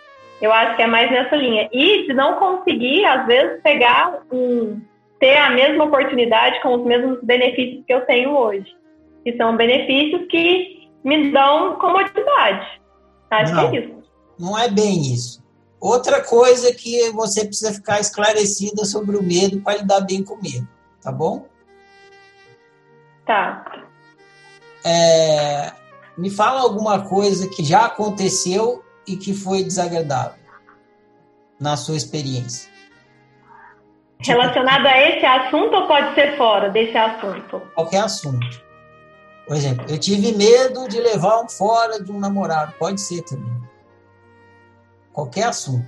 Eu acho que é mais nessa linha. E de não conseguir, às vezes, pegar um, ter a mesma oportunidade com os mesmos benefícios que eu tenho hoje. Que são benefícios que me dão comodidade. Acho não, que é isso. Não é bem isso. Outra coisa que você precisa ficar esclarecida sobre o medo para lidar bem com o medo, tá bom? Tá. É, me fala alguma coisa que já aconteceu e que foi desagradável na sua experiência. Relacionado a esse assunto ou pode ser fora desse assunto? Qualquer assunto. Por exemplo, eu tive medo de levar um fora de um namorado. Pode ser também. Qualquer assunto.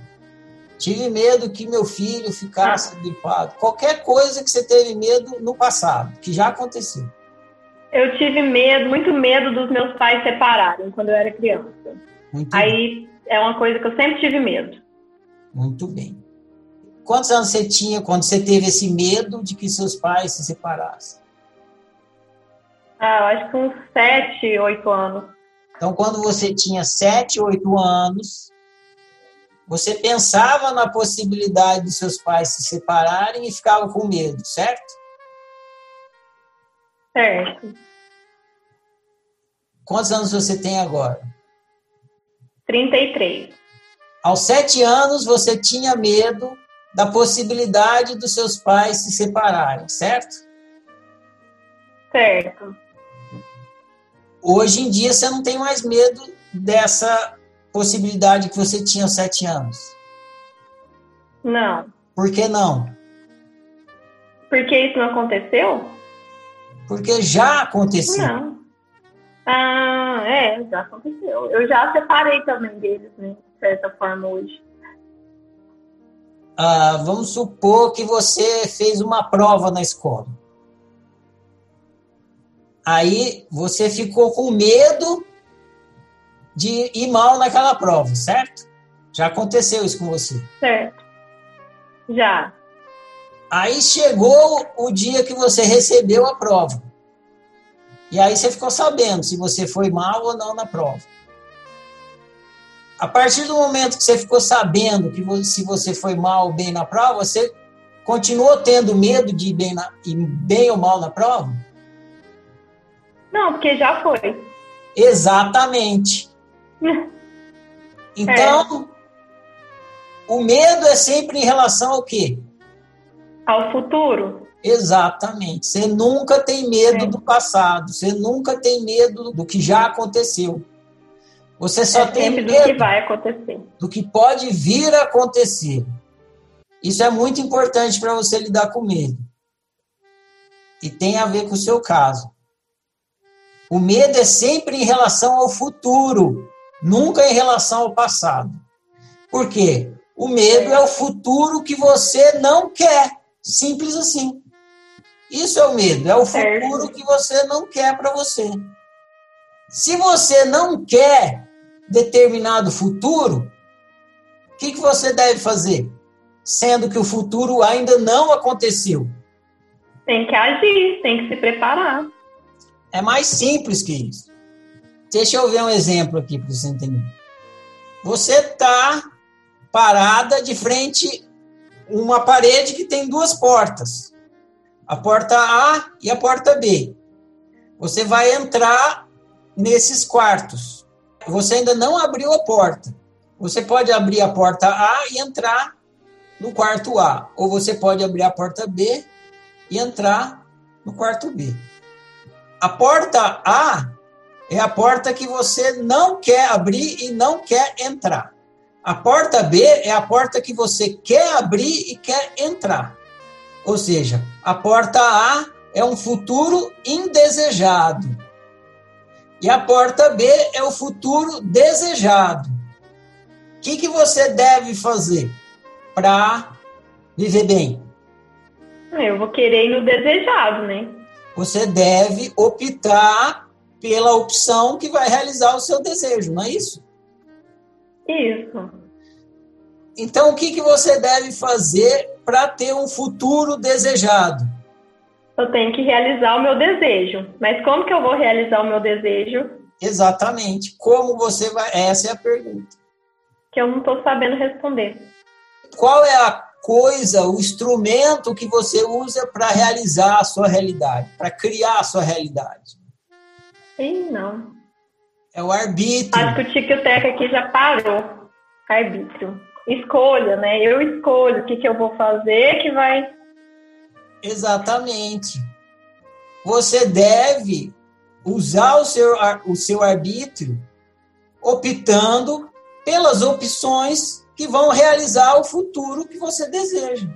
Tive medo que meu filho ficasse gripado. Qualquer coisa que você teve medo no passado, que já aconteceu. Eu tive medo, muito medo dos meus pais separarem quando eu era criança. Muito Aí bem. é uma coisa que eu sempre tive medo. Muito bem. Quantos anos você tinha quando você teve esse medo de que seus pais se separassem? Ah, eu acho que uns sete, oito anos. Então, quando você tinha sete, oito anos, você pensava na possibilidade de seus pais se separarem e ficava com medo, certo? Certo. Quantos anos você tem agora? 33. Aos sete anos, você tinha medo da possibilidade dos seus pais se separarem, certo? Certo. Hoje em dia, você não tem mais medo dessa possibilidade que você tinha aos sete anos? Não. Por que não? Porque isso não aconteceu? Porque já aconteceu. Não. Ah, é, já aconteceu. Eu já separei também deles, né? De certa forma, hoje. Ah, vamos supor que você fez uma prova na escola. Aí você ficou com medo de ir mal naquela prova, certo? Já aconteceu isso com você? Certo. Já. Aí chegou o dia que você recebeu a prova. E aí você ficou sabendo se você foi mal ou não na prova. A partir do momento que você ficou sabendo que se você foi mal ou bem na prova, você continuou tendo medo de ir bem, na, ir bem ou mal na prova? Não, porque já foi. Exatamente. Então, é. o medo é sempre em relação ao quê? Ao futuro. Exatamente. Você nunca tem medo é. do passado, você nunca tem medo do que já aconteceu. Você só é tem medo do que vai acontecer. Do que pode vir a acontecer. Isso é muito importante para você lidar com medo. E tem a ver com o seu caso. O medo é sempre em relação ao futuro. Nunca em relação ao passado. Por quê? O medo é o futuro que você não quer. Simples assim. Isso é o medo, é o futuro que você não quer para você. Se você não quer determinado futuro, o que, que você deve fazer? Sendo que o futuro ainda não aconteceu. Tem que agir, tem que se preparar. É mais simples que isso. Deixa eu ver um exemplo aqui para você entender. Você está parada de frente uma parede que tem duas portas. A porta A e a porta B. Você vai entrar nesses quartos. Você ainda não abriu a porta. Você pode abrir a porta A e entrar no quarto A, ou você pode abrir a porta B e entrar no quarto B. A porta A é a porta que você não quer abrir e não quer entrar. A porta B é a porta que você quer abrir e quer entrar. Ou seja, a porta A é um futuro indesejado. E a porta B é o futuro desejado. O que, que você deve fazer para viver bem? Eu vou querer ir no desejado, né? Você deve optar pela opção que vai realizar o seu desejo, não é isso? Isso. Então, o que, que você deve fazer para ter um futuro desejado? Eu tenho que realizar o meu desejo. Mas como que eu vou realizar o meu desejo? Exatamente. Como você vai. Essa é a pergunta. Que eu não estou sabendo responder. Qual é a coisa, o instrumento que você usa para realizar a sua realidade, para criar a sua realidade? Sim, não. É o arbítrio. Acho que o Tico-Teca aqui já parou. Arbítrio. Escolha, né? Eu escolho o que, que eu vou fazer que vai. Exatamente. Você deve usar o seu, o seu arbítrio optando pelas opções que vão realizar o futuro que você deseja.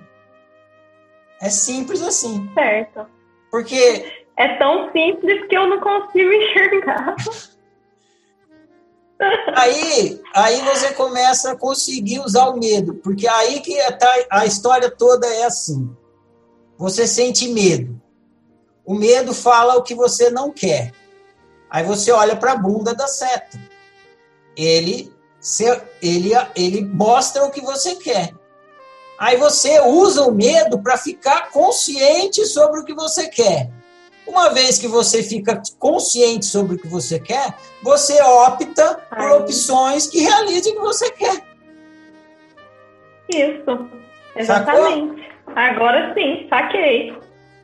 É simples assim. Certo. Porque. É tão simples que eu não consigo enxergar. Aí, aí você começa a conseguir usar o medo, porque aí que tá, a história toda é assim. Você sente medo. O medo fala o que você não quer. Aí você olha para a bunda da seta. Ele, ele, ele mostra o que você quer. Aí você usa o medo para ficar consciente sobre o que você quer. Uma vez que você fica consciente sobre o que você quer, você opta por opções que realizem o que você quer. Isso, exatamente. Sacou? Agora sim, saquei.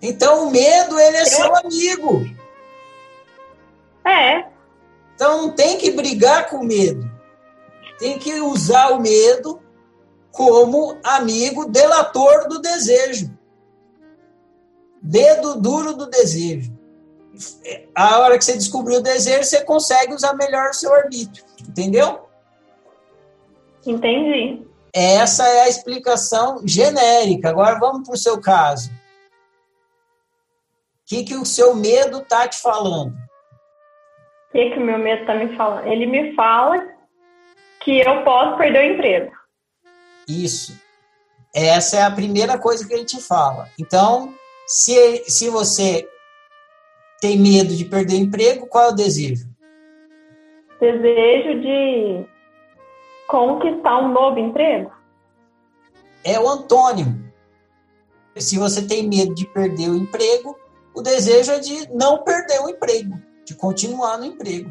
Então o medo, ele é Eu... seu amigo. É. Então não tem que brigar com o medo. Tem que usar o medo como amigo delator do desejo dedo duro do desejo. A hora que você descobriu o desejo, você consegue usar melhor o seu arbítrio. Entendeu? Entendi. Essa é a explicação genérica. Agora vamos para o seu caso. O que, que o seu medo está te falando? O que, que o meu medo está me falando? Ele me fala que eu posso perder o emprego. Isso. Essa é a primeira coisa que ele te fala. Então, se, se você tem medo de perder o emprego, qual é o desejo? Desejo de conquistar um novo emprego. É o antônimo. Se você tem medo de perder o emprego, o desejo é de não perder o emprego, de continuar no emprego.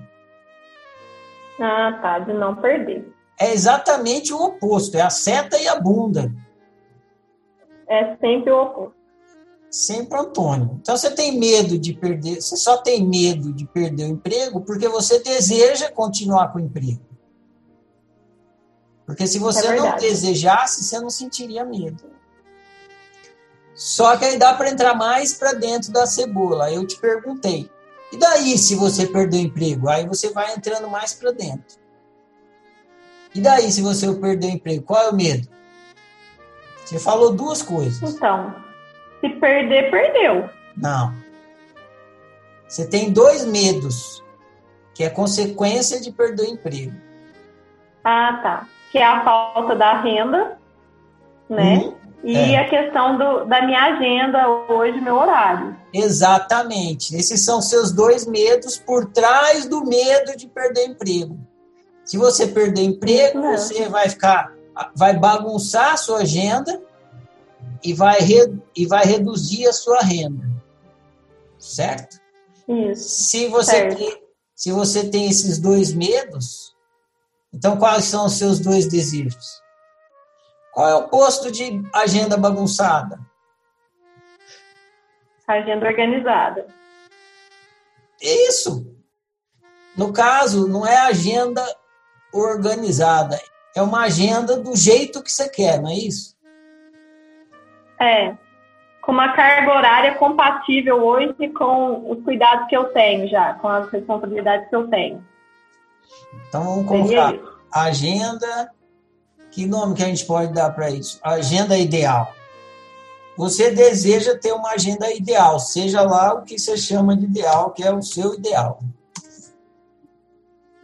Ah, tá, de não perder. É exatamente o oposto, é a seta e a bunda. É sempre o oposto sempre Antônio. Então você tem medo de perder, você só tem medo de perder o emprego porque você deseja continuar com o emprego. Porque se você é não desejasse, você não sentiria medo. Só que aí dá para entrar mais para dentro da cebola. Eu te perguntei. E daí se você perder o emprego? Aí você vai entrando mais para dentro. E daí se você perder o emprego? Qual é o medo? Você falou duas coisas. Então, se perder, perdeu. Não. Você tem dois medos, que é consequência de perder o emprego. Ah, tá. Que é a falta da renda, né? Uhum. E é. a questão do, da minha agenda hoje, meu horário. Exatamente. Esses são seus dois medos por trás do medo de perder emprego. Se você perder emprego, você vai ficar, vai bagunçar a sua agenda e vai, re, e vai reduzir a sua renda. Certo? Isso. Se você, certo. Tem, se você tem esses dois medos, então quais são os seus dois desejos? Qual é o posto de agenda bagunçada? Agenda organizada. Isso. No caso, não é agenda organizada, é uma agenda do jeito que você quer, não é isso? É. Com uma carga horária compatível hoje com os cuidados que eu tenho já, com as responsabilidades que eu tenho. Então vamos colocar agenda que nome que a gente pode dar para isso? Agenda ideal. Você deseja ter uma agenda ideal, seja lá o que você chama de ideal, que é o seu ideal.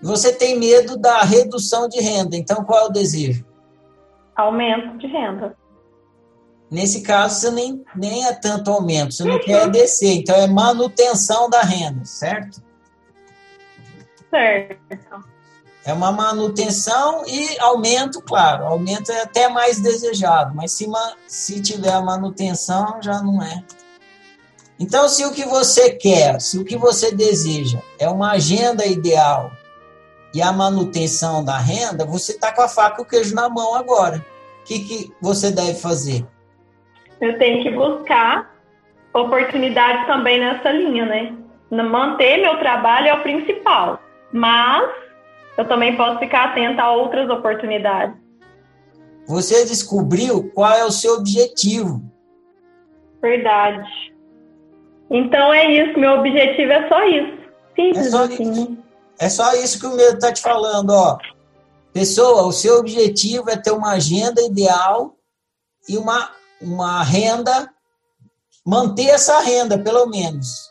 Você tem medo da redução de renda, então qual é o desejo? Aumento de renda. Nesse caso, você nem, nem é tanto aumento, você não quer descer, então é manutenção da renda, certo? Certo. É uma manutenção e aumento, claro. Aumento é até mais desejado, mas se, se tiver manutenção, já não é. Então, se o que você quer, se o que você deseja é uma agenda ideal e a manutenção da renda, você está com a faca e o queijo na mão agora. O que, que você deve fazer? Eu tenho que buscar oportunidades também nessa linha, né? Manter meu trabalho é o principal, mas eu também posso ficar atenta a outras oportunidades. Você descobriu qual é o seu objetivo. Verdade. Então é isso, meu objetivo é só isso. Simples é só assim. Isso. É só isso que o medo está te falando, ó. Pessoa, o seu objetivo é ter uma agenda ideal e uma, uma renda, manter essa renda, pelo menos.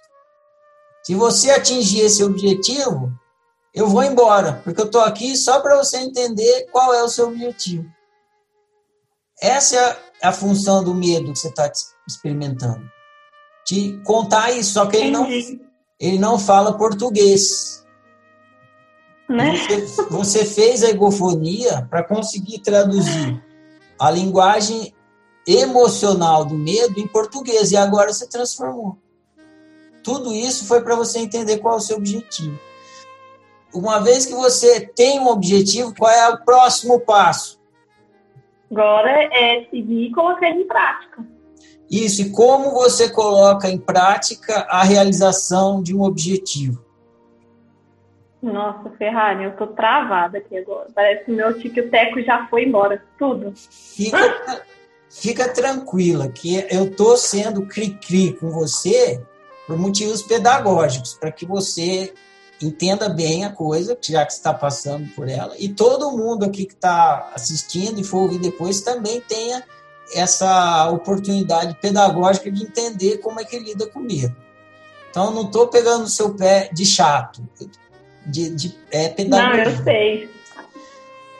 Se você atingir esse objetivo, eu vou embora, porque eu estou aqui só para você entender qual é o seu objetivo. Essa é a função do medo que você está experimentando. Te contar isso, só que ele não, ele não fala português. Né? Você, você fez a egofonia para conseguir traduzir a linguagem emocional do medo em português e agora você transformou. Tudo isso foi para você entender qual é o seu objetivo uma vez que você tem um objetivo, qual é o próximo passo? Agora é seguir e colocar em prática. Isso, e como você coloca em prática a realização de um objetivo? Nossa, Ferrari, eu tô travada aqui agora. Parece que meu tic-teco já foi embora, tudo. Fica, fica tranquila, que eu tô sendo cri-cri com você por motivos pedagógicos, para que você entenda bem a coisa, já que está passando por ela, e todo mundo aqui que está assistindo e for ouvir depois também tenha essa oportunidade pedagógica de entender como é que lida com medo. Então, não estou pegando o seu pé de chato, de, de é pedagogia. Não, eu sei.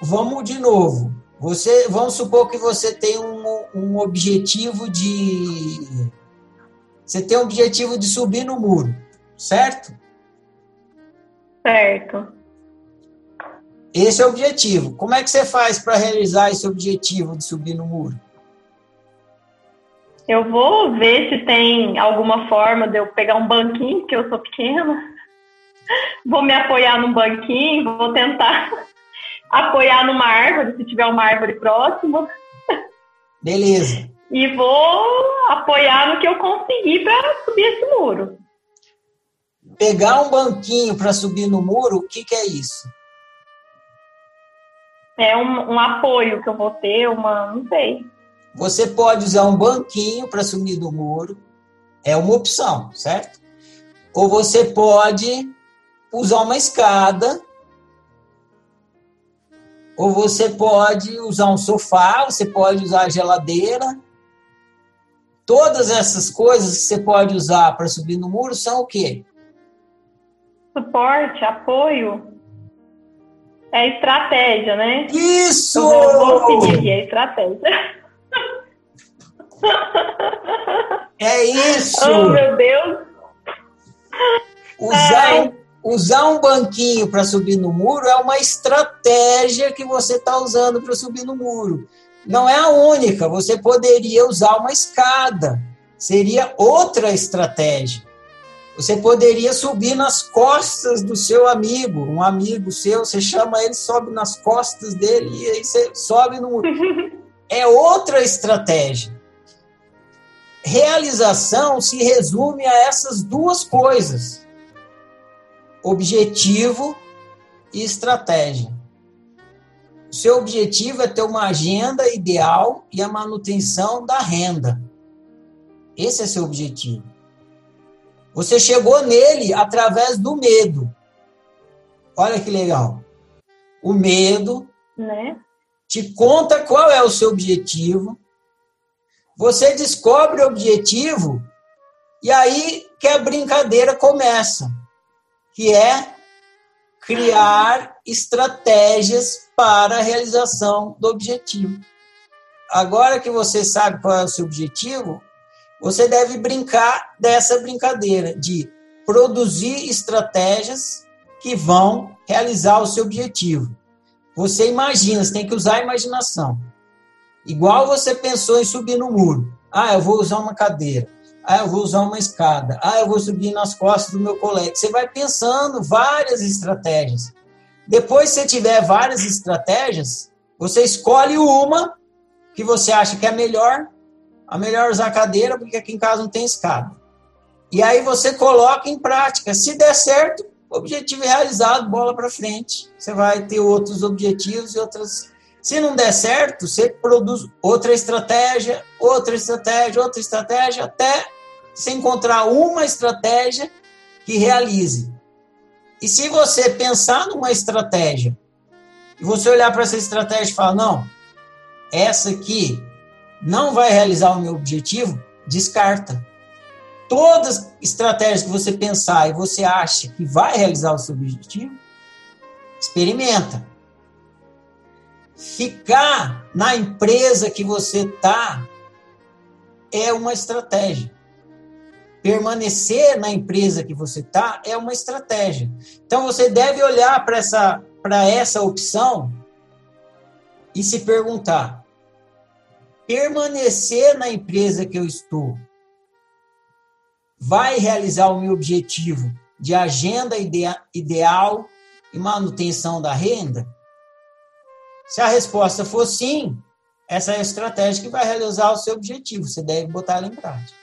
Vamos de novo. Você, vamos supor que você tem um, um objetivo de. Você tem um objetivo de subir no muro, certo? Certo. Esse é o objetivo. Como é que você faz para realizar esse objetivo de subir no muro? Eu vou ver se tem alguma forma de eu pegar um banquinho, porque eu sou pequena. Vou me apoiar num banquinho, vou tentar apoiar numa árvore, se tiver uma árvore próxima. Beleza. E vou apoiar no que eu conseguir para subir esse muro. Pegar um banquinho para subir no muro, o que, que é isso? É um, um, apoio que eu vou ter, uma. não sei. Você pode usar um banquinho para subir no muro, é uma opção, certo? Ou você pode usar uma escada, ou você pode usar um sofá, você pode usar a geladeira. Todas essas coisas que você pode usar para subir no muro são o quê? Suporte, apoio. É estratégia, né? Isso! Eu vou pedir aqui, é estratégia. É isso! Oh, meu Deus! Usar, usar um banquinho para subir no muro é uma estratégia que você está usando para subir no muro. Não é a única, você poderia usar uma escada. Seria outra estratégia. Você poderia subir nas costas do seu amigo, um amigo seu, você chama ele, sobe nas costas dele e aí você sobe no. É outra estratégia. Realização se resume a essas duas coisas: objetivo e estratégia. O seu objetivo é ter uma agenda ideal e a manutenção da renda. Esse é seu objetivo. Você chegou nele através do medo. Olha que legal. O medo né? te conta qual é o seu objetivo. Você descobre o objetivo e aí que a brincadeira começa, que é criar estratégias para a realização do objetivo. Agora que você sabe qual é o seu objetivo, você deve brincar dessa brincadeira de produzir estratégias que vão realizar o seu objetivo. Você imagina, você tem que usar a imaginação. Igual você pensou em subir no muro. Ah, eu vou usar uma cadeira. Ah, eu vou usar uma escada. Ah, eu vou subir nas costas do meu colega. Você vai pensando várias estratégias. Depois, se você tiver várias estratégias, você escolhe uma que você acha que é melhor a melhor usar cadeira, porque aqui em casa não tem escada. E aí você coloca em prática. Se der certo, objetivo realizado, bola para frente. Você vai ter outros objetivos e outras. Se não der certo, você produz outra estratégia, outra estratégia, outra estratégia, até você encontrar uma estratégia que realize. E se você pensar numa estratégia e você olhar para essa estratégia e falar, não, essa aqui não vai realizar o meu objetivo, descarta. Todas as estratégias que você pensar e você acha que vai realizar o seu objetivo, experimenta. Ficar na empresa que você está é uma estratégia. Permanecer na empresa que você está é uma estratégia. Então você deve olhar para essa, essa opção e se perguntar: permanecer na empresa que eu estou vai realizar o meu objetivo de agenda ideal e manutenção da renda? Se a resposta for sim, essa é a estratégia que vai realizar o seu objetivo. Você deve botar ela em prática.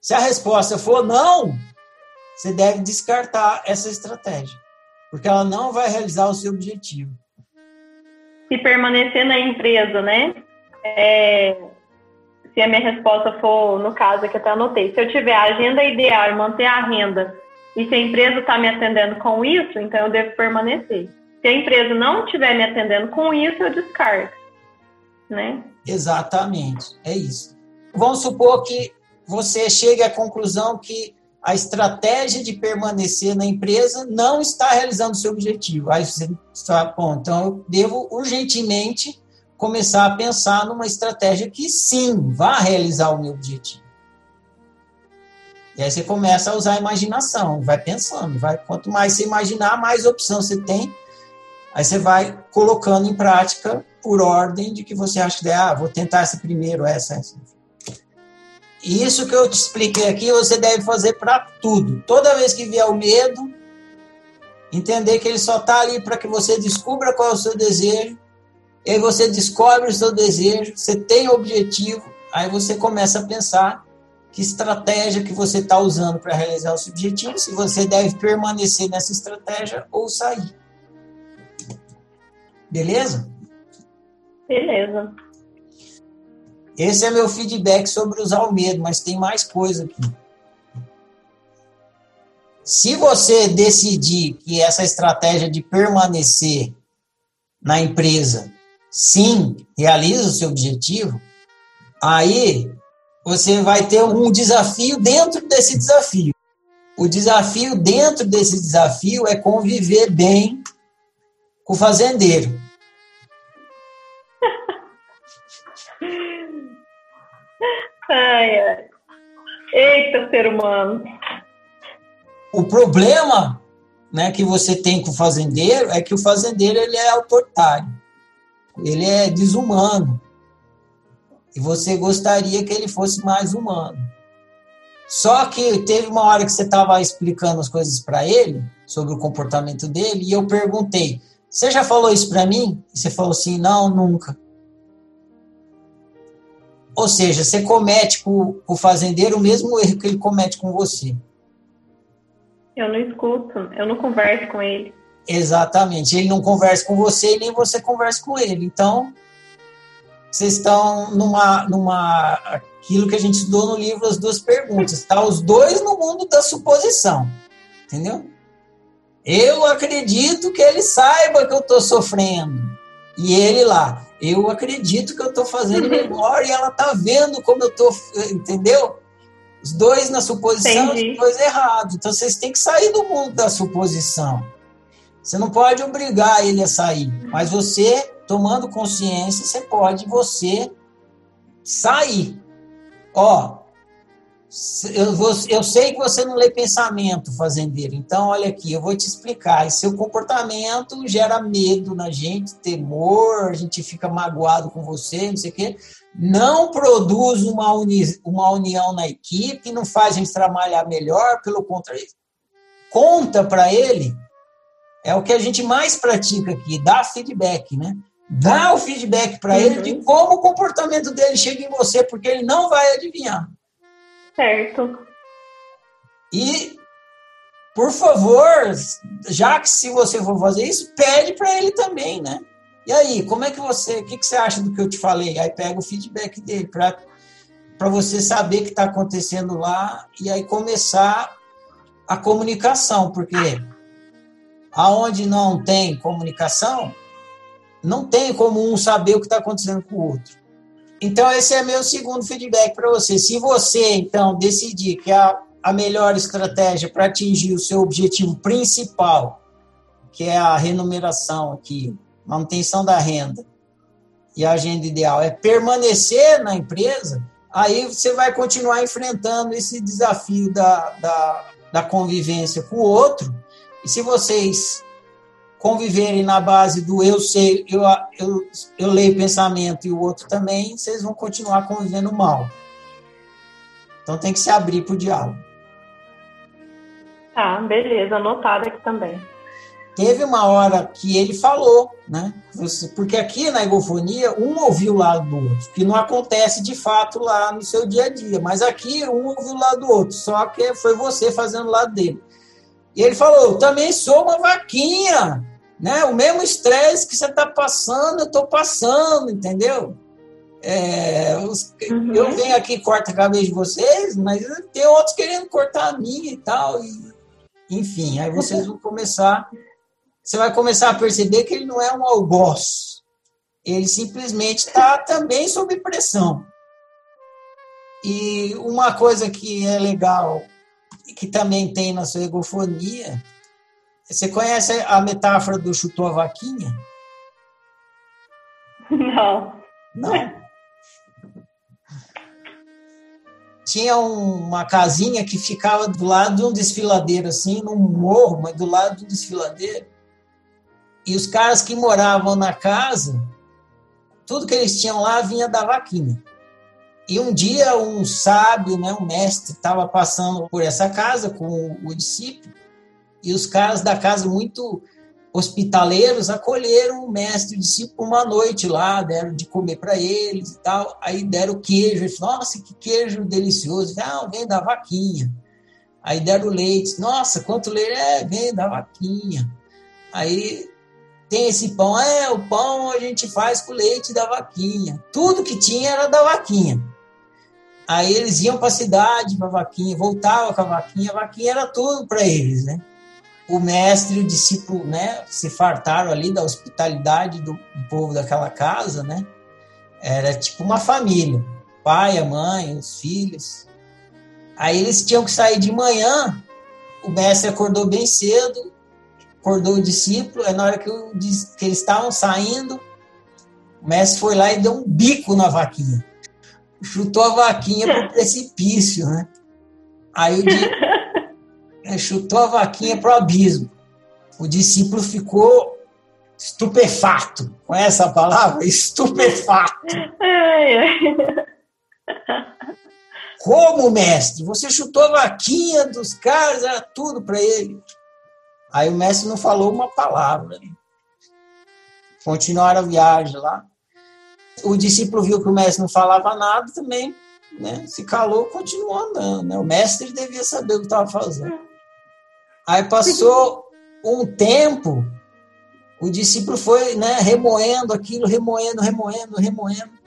Se a resposta for não, você deve descartar essa estratégia, porque ela não vai realizar o seu objetivo. Se permanecer na empresa, né? É, se a minha resposta for, no caso que eu até anotei, se eu tiver a agenda ideal e manter a renda, e se a empresa está me atendendo com isso, então eu devo permanecer. Se a empresa não estiver me atendendo com isso, eu descarto. Né? Exatamente, é isso. Vamos supor que você chegue à conclusão que a estratégia de permanecer na empresa não está realizando o seu objetivo. Aí você está, bom, então eu devo urgentemente começar a pensar numa estratégia que sim vá realizar o meu objetivo. E aí você começa a usar a imaginação, vai pensando, vai quanto mais você imaginar, mais opção você tem. Aí você vai colocando em prática por ordem de que você acha que ah, vou tentar essa primeiro, essa, essa. Isso que eu te expliquei aqui, você deve fazer para tudo. Toda vez que vier o medo, entender que ele só está ali para que você descubra qual é o seu desejo e aí você descobre o seu desejo, você tem objetivo, aí você começa a pensar que estratégia que você está usando para realizar o seu objetivo, se você deve permanecer nessa estratégia ou sair. Beleza? Beleza. Esse é meu feedback sobre usar o medo, mas tem mais coisa aqui. Se você decidir que essa estratégia de permanecer na empresa sim realiza o seu objetivo, aí você vai ter um desafio dentro desse desafio. O desafio dentro desse desafio é conviver bem com o fazendeiro. ai, ai. Eita, ser humano. O problema né, que você tem com o fazendeiro é que o fazendeiro ele é autoritário, ele é desumano. E você gostaria que ele fosse mais humano. Só que teve uma hora que você estava explicando as coisas para ele, sobre o comportamento dele, e eu perguntei: Você já falou isso para mim? E você falou assim: Não, nunca. Ou seja, você comete com, o fazendeiro o mesmo erro que ele comete com você. Eu não escuto, eu não converso com ele. Exatamente, ele não conversa com você e nem você conversa com ele. Então, vocês estão numa, numa aquilo que a gente estudou no livro As Duas Perguntas. Tá os dois no mundo da suposição, entendeu? Eu acredito que ele saiba que eu estou sofrendo. E ele lá, eu acredito que eu estou fazendo melhor e ela está vendo como eu estou, entendeu? Os dois na suposição, Entendi. os dois errados. Então vocês têm que sair do mundo da suposição. Você não pode obrigar ele a sair, mas você, tomando consciência, você pode você sair. Ó, eu, eu sei que você não lê pensamento, fazendeiro. Então, olha aqui, eu vou te explicar. Esse seu comportamento gera medo na gente, temor, a gente fica magoado com você, não sei o quê não produz uma, uni, uma união na equipe, não faz a gente trabalhar melhor, pelo contrário, conta para ele, é o que a gente mais pratica aqui, dá feedback, né? Dá o feedback para uhum. ele de como o comportamento dele chega em você, porque ele não vai adivinhar. Certo. E, por favor, já que se você for fazer isso, pede para ele também, né? E aí, como é que você, o que, que você acha do que eu te falei? Aí pega o feedback dele para para você saber o que está acontecendo lá e aí começar a comunicação, porque aonde não tem comunicação, não tem como um saber o que está acontecendo com o outro. Então, esse é meu segundo feedback para você. Se você, então, decidir que a, a melhor estratégia para atingir o seu objetivo principal, que é a remuneração aqui, manutenção da renda e a agenda ideal é permanecer na empresa, aí você vai continuar enfrentando esse desafio da, da, da convivência com o outro. E se vocês conviverem na base do eu sei, eu, eu, eu leio pensamento e o outro também, vocês vão continuar convivendo mal. Então tem que se abrir para o diálogo. Tá, beleza, anotado aqui também teve uma hora que ele falou, né? Porque aqui na egofonia, um ouviu o lado do outro, que não acontece de fato lá no seu dia a dia, mas aqui um ouviu o lado do outro, só que foi você fazendo o lado dele. E ele falou: também sou uma vaquinha, né? O mesmo estresse que você está passando, eu estou passando, entendeu? É, os, uhum. Eu venho aqui e corto a cabeça de vocês, mas tem outros querendo cortar a minha e tal. E, enfim, aí vocês vão começar você vai começar a perceber que ele não é um algoz. Ele simplesmente está também sob pressão. E uma coisa que é legal, que também tem na sua egofonia, você conhece a metáfora do chutou a vaquinha? Não. Não. Tinha uma casinha que ficava do lado de um desfiladeiro, assim, num morro, mas do lado do desfiladeiro. E os caras que moravam na casa, tudo que eles tinham lá vinha da vaquinha. E um dia um sábio, né, um mestre, estava passando por essa casa com o discípulo, e os caras da casa, muito hospitaleiros, acolheram o mestre e o discípulo uma noite lá, deram de comer para eles e tal. Aí deram queijo, falaram, nossa, que queijo delicioso. Ah, vem da vaquinha. Aí deram leite, nossa, quanto leite? É, vem da vaquinha. Aí tem esse pão. É, o pão a gente faz com leite da vaquinha. Tudo que tinha era da vaquinha. Aí eles iam para a cidade, para a vaquinha, voltavam com a vaquinha, a vaquinha era tudo para eles, né? O mestre e o discípulo, né, se fartaram ali da hospitalidade do, do povo daquela casa, né? Era tipo uma família, pai, a mãe, os filhos. Aí eles tinham que sair de manhã. O mestre acordou bem cedo, acordou o discípulo, é na hora que, eu, que eles estavam saindo, o mestre foi lá e deu um bico na vaquinha. Chutou a vaquinha para o precipício, né? Aí o di... chutou a vaquinha para o abismo. O discípulo ficou estupefato. Conhece a palavra? Estupefato. Como, mestre? Você chutou a vaquinha dos caras, era tudo para ele. Aí o mestre não falou uma palavra. Continuaram a viagem lá. O discípulo viu que o mestre não falava nada também, né? Se calou, continuou andando. Né? O mestre devia saber o que estava fazendo. Aí passou um tempo, o discípulo foi né, remoendo aquilo, remoendo, remoendo, remoendo.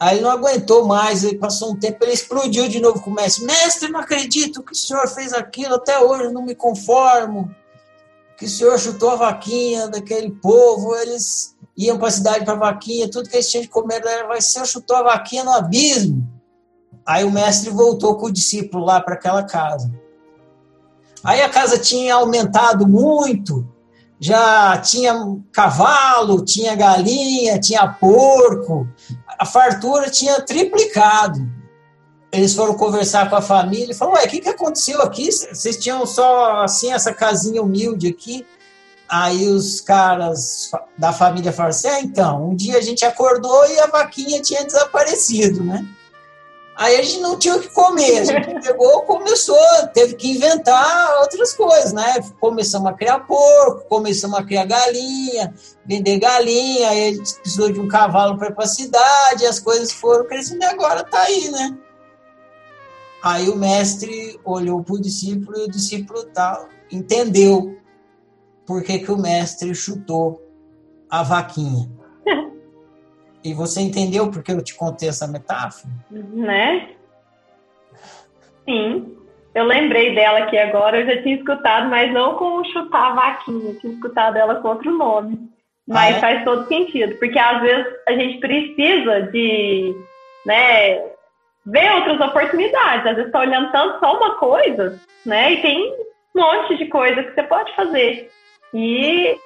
Aí ele não aguentou mais, ele passou um tempo, ele explodiu de novo com o mestre. Mestre, não acredito que o senhor fez aquilo, até hoje não me conformo. Que o senhor chutou a vaquinha daquele povo, eles iam para a cidade para vaquinha, tudo que eles tinham de comer era, vai ser, chutou a vaquinha no abismo. Aí o mestre voltou com o discípulo lá para aquela casa. Aí a casa tinha aumentado muito, já tinha cavalo, tinha galinha, tinha porco, a fartura tinha triplicado. Eles foram conversar com a família e falaram: Ué, o que, que aconteceu aqui? Vocês tinham só assim essa casinha humilde aqui? Aí os caras da família falaram assim: é, então, um dia a gente acordou e a vaquinha tinha desaparecido, né? Aí a gente não tinha o que comer, a gente pegou, começou, teve que inventar outras coisas, né? Começamos a criar porco, começamos a criar galinha, vender galinha, aí a gente precisou de um cavalo para ir para a cidade, as coisas foram crescendo e agora tá aí, né? Aí o mestre olhou para o discípulo e o discípulo tal, entendeu por que, que o mestre chutou a vaquinha. E você entendeu porque eu te contei essa metáfora? Né? Sim. Eu lembrei dela aqui agora, eu já tinha escutado, mas não com chutar a vaquinha, tinha escutado ela com outro nome. Mas ah, é? faz todo sentido, porque às vezes a gente precisa de né, ver outras oportunidades. Às vezes está olhando tanto só uma coisa, né? E tem um monte de coisa que você pode fazer. E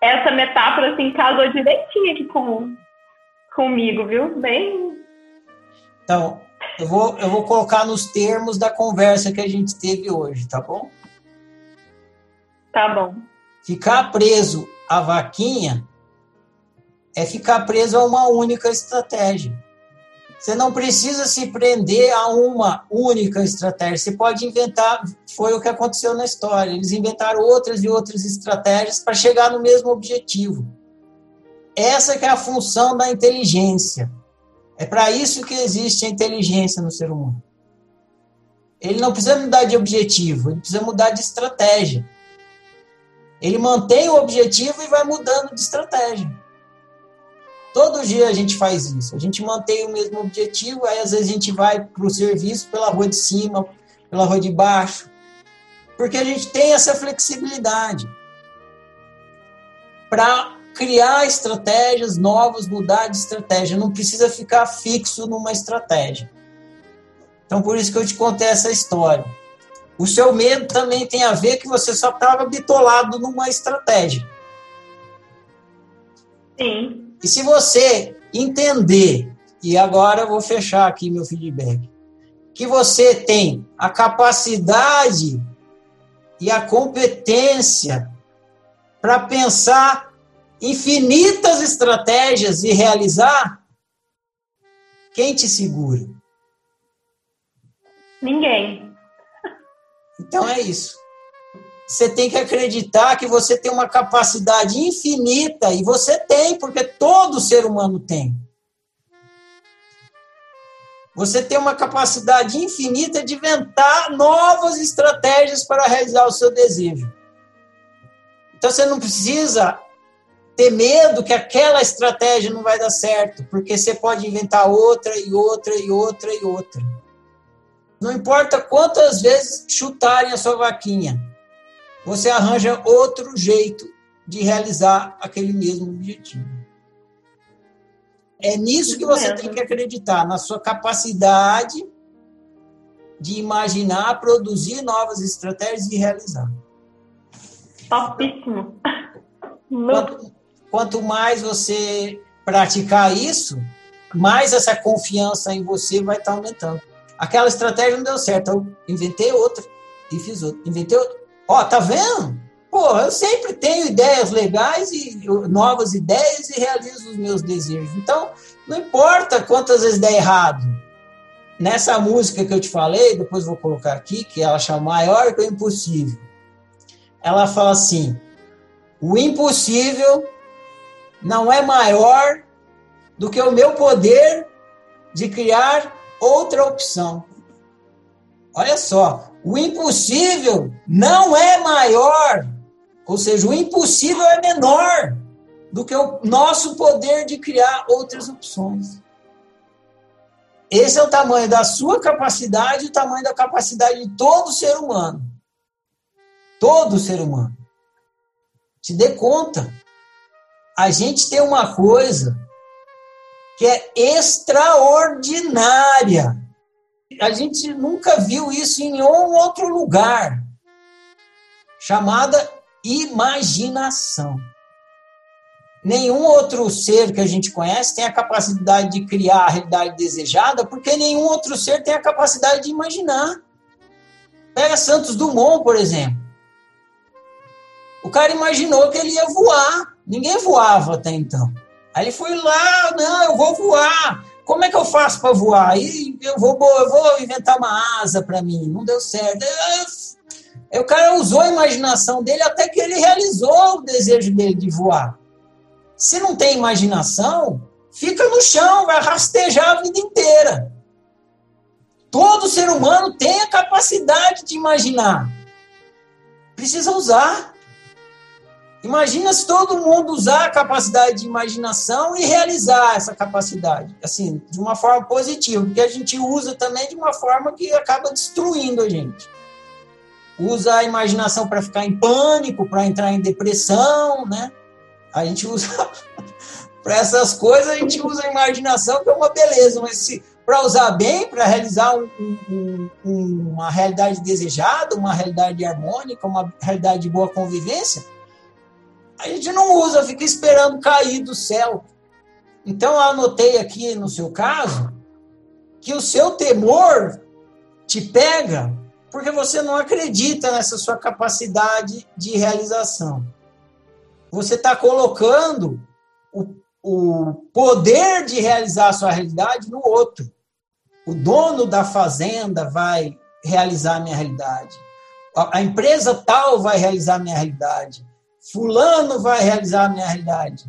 essa metáfora assim casou direitinho aqui com, comigo, viu? Bem. Então, eu vou, eu vou colocar nos termos da conversa que a gente teve hoje, tá bom? Tá bom. Ficar preso à vaquinha é ficar preso a uma única estratégia. Você não precisa se prender a uma única estratégia. Você pode inventar, foi o que aconteceu na história. Eles inventaram outras e outras estratégias para chegar no mesmo objetivo. Essa que é a função da inteligência. É para isso que existe a inteligência no ser humano. Ele não precisa mudar de objetivo, ele precisa mudar de estratégia. Ele mantém o objetivo e vai mudando de estratégia. Todo dia a gente faz isso. A gente mantém o mesmo objetivo, aí às vezes a gente vai para o serviço pela rua de cima, pela rua de baixo. Porque a gente tem essa flexibilidade para criar estratégias novas, mudar de estratégia, não precisa ficar fixo numa estratégia. Então, por isso que eu te contei essa história. O seu medo também tem a ver que você só estava bitolado numa estratégia. Sim. E se você entender, e agora eu vou fechar aqui meu feedback, que você tem a capacidade e a competência para pensar infinitas estratégias e realizar, quem te segura? Ninguém. Então é isso. Você tem que acreditar que você tem uma capacidade infinita, e você tem, porque todo ser humano tem. Você tem uma capacidade infinita de inventar novas estratégias para realizar o seu desejo. Então você não precisa ter medo que aquela estratégia não vai dar certo, porque você pode inventar outra e outra e outra e outra. Não importa quantas vezes chutarem a sua vaquinha, você arranja outro jeito de realizar aquele mesmo objetivo. É nisso que você tem que acreditar, na sua capacidade de imaginar, produzir novas estratégias e realizar. Topíssimo. Quanto, quanto mais você praticar isso, mais essa confiança em você vai estar aumentando. Aquela estratégia não deu certo, eu inventei outra e fiz outra. Inventei outra. Ó, tá vendo? Pô, eu sempre tenho ideias legais e novas ideias e realizo os meus desejos. Então, não importa quantas vezes der errado. Nessa música que eu te falei, depois vou colocar aqui, que ela chama Maior que o Impossível. Ela fala assim: o impossível não é maior do que o meu poder de criar outra opção. Olha só, o impossível não é maior, ou seja, o impossível é menor do que o nosso poder de criar outras opções. Esse é o tamanho da sua capacidade, o tamanho da capacidade de todo ser humano. Todo ser humano. Te dê conta. A gente tem uma coisa que é extraordinária. A gente nunca viu isso em nenhum outro lugar, chamada imaginação. Nenhum outro ser que a gente conhece tem a capacidade de criar a realidade desejada, porque nenhum outro ser tem a capacidade de imaginar. Pega Santos Dumont, por exemplo. O cara imaginou que ele ia voar. Ninguém voava até então. Aí ele foi lá, não, eu vou voar. Como é que eu faço para voar? Aí eu vou, eu vou inventar uma asa para mim. Não deu certo. Aí o cara usou a imaginação dele até que ele realizou o desejo dele de voar. Se não tem imaginação, fica no chão, vai rastejar a vida inteira. Todo ser humano tem a capacidade de imaginar. Precisa usar. Imagina se todo mundo usar a capacidade de imaginação e realizar essa capacidade, assim, de uma forma positiva, porque a gente usa também de uma forma que acaba destruindo a gente. Usa a imaginação para ficar em pânico, para entrar em depressão, né? A gente usa para essas coisas, a gente usa a imaginação que é uma beleza, mas para usar bem, para realizar um, um, um, uma realidade desejada, uma realidade harmônica, uma realidade de boa convivência, a gente não usa, fica esperando cair do céu. Então, eu anotei aqui no seu caso que o seu temor te pega porque você não acredita nessa sua capacidade de realização. Você está colocando o, o poder de realizar a sua realidade no outro. O dono da fazenda vai realizar a minha realidade. A, a empresa tal vai realizar a minha realidade fulano vai realizar a minha realidade.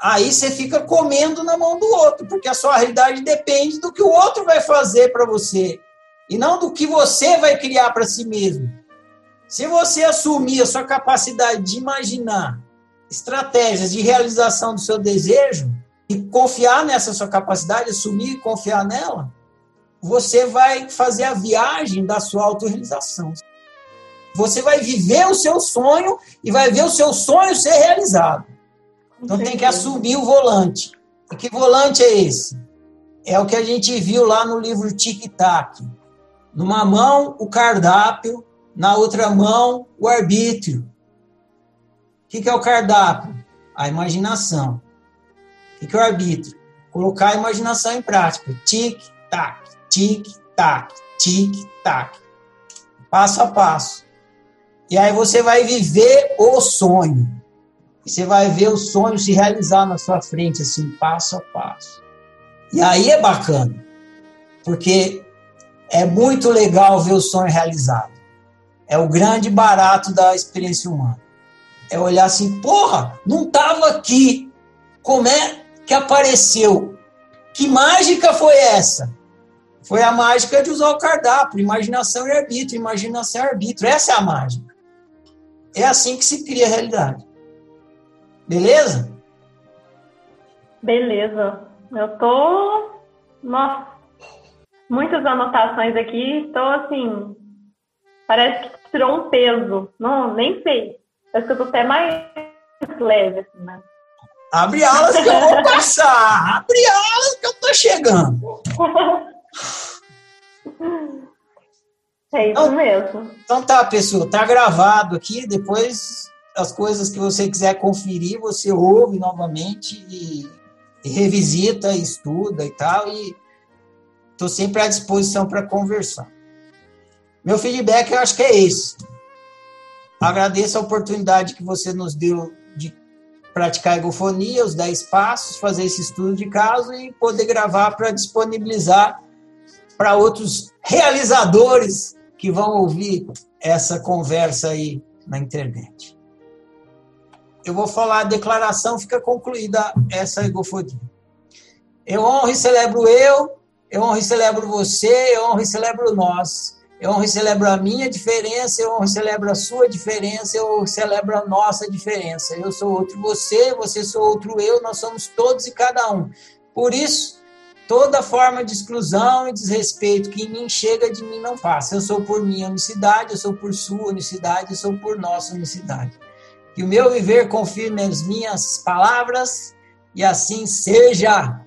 Aí você fica comendo na mão do outro, porque a sua realidade depende do que o outro vai fazer para você e não do que você vai criar para si mesmo. Se você assumir a sua capacidade de imaginar estratégias de realização do seu desejo e confiar nessa sua capacidade, assumir e confiar nela, você vai fazer a viagem da sua autorrealização. Você vai viver o seu sonho e vai ver o seu sonho ser realizado. Então tem que assumir o volante. E que volante é esse? É o que a gente viu lá no livro Tic Tac. Numa mão, o cardápio, na outra mão, o arbítrio. O que é o cardápio? A imaginação. O que é o arbítrio? Colocar a imaginação em prática. Tic-tac, tic-tac, tic-tac. Passo a passo. E aí você vai viver o sonho. Você vai ver o sonho se realizar na sua frente, assim, passo a passo. E aí é bacana, porque é muito legal ver o sonho realizado. É o grande barato da experiência humana. É olhar assim, porra, não estava aqui. Como é que apareceu? Que mágica foi essa? Foi a mágica de usar o cardápio, imaginação e arbítrio, imaginação e arbítrio. Essa é a mágica. É assim que se cria a realidade. Beleza? Beleza. Eu tô. Nossa, muitas anotações aqui. Estou assim. Parece que tirou um peso. Não, nem sei. Parece que eu tô até mais leve, assim, né? Abre alas que eu vou passar! Abre alas que eu tô chegando! É isso então, mesmo. Então tá, pessoal, tá gravado aqui, depois as coisas que você quiser conferir, você ouve novamente e, e revisita, estuda e tal, e estou sempre à disposição para conversar. Meu feedback eu acho que é esse. Agradeço a oportunidade que você nos deu de praticar a egofonia, os 10 passos, fazer esse estudo de caso e poder gravar para disponibilizar para outros realizadores que vão ouvir essa conversa aí na internet. Eu vou falar a declaração, fica concluída essa egofonia. Eu honro e celebro eu, eu honro e celebro você, eu honro e celebro nós eu honro e celebro a minha diferença, eu honro e celebro a sua diferença, eu celebro a nossa diferença. Eu sou outro você, você sou outro eu, nós somos todos e cada um. Por isso, toda forma de exclusão e desrespeito que em mim chega, de mim não passa. Eu sou por minha unicidade, eu sou por sua unicidade, eu sou por nossa unicidade. Que o meu viver confirme as minhas palavras e assim seja.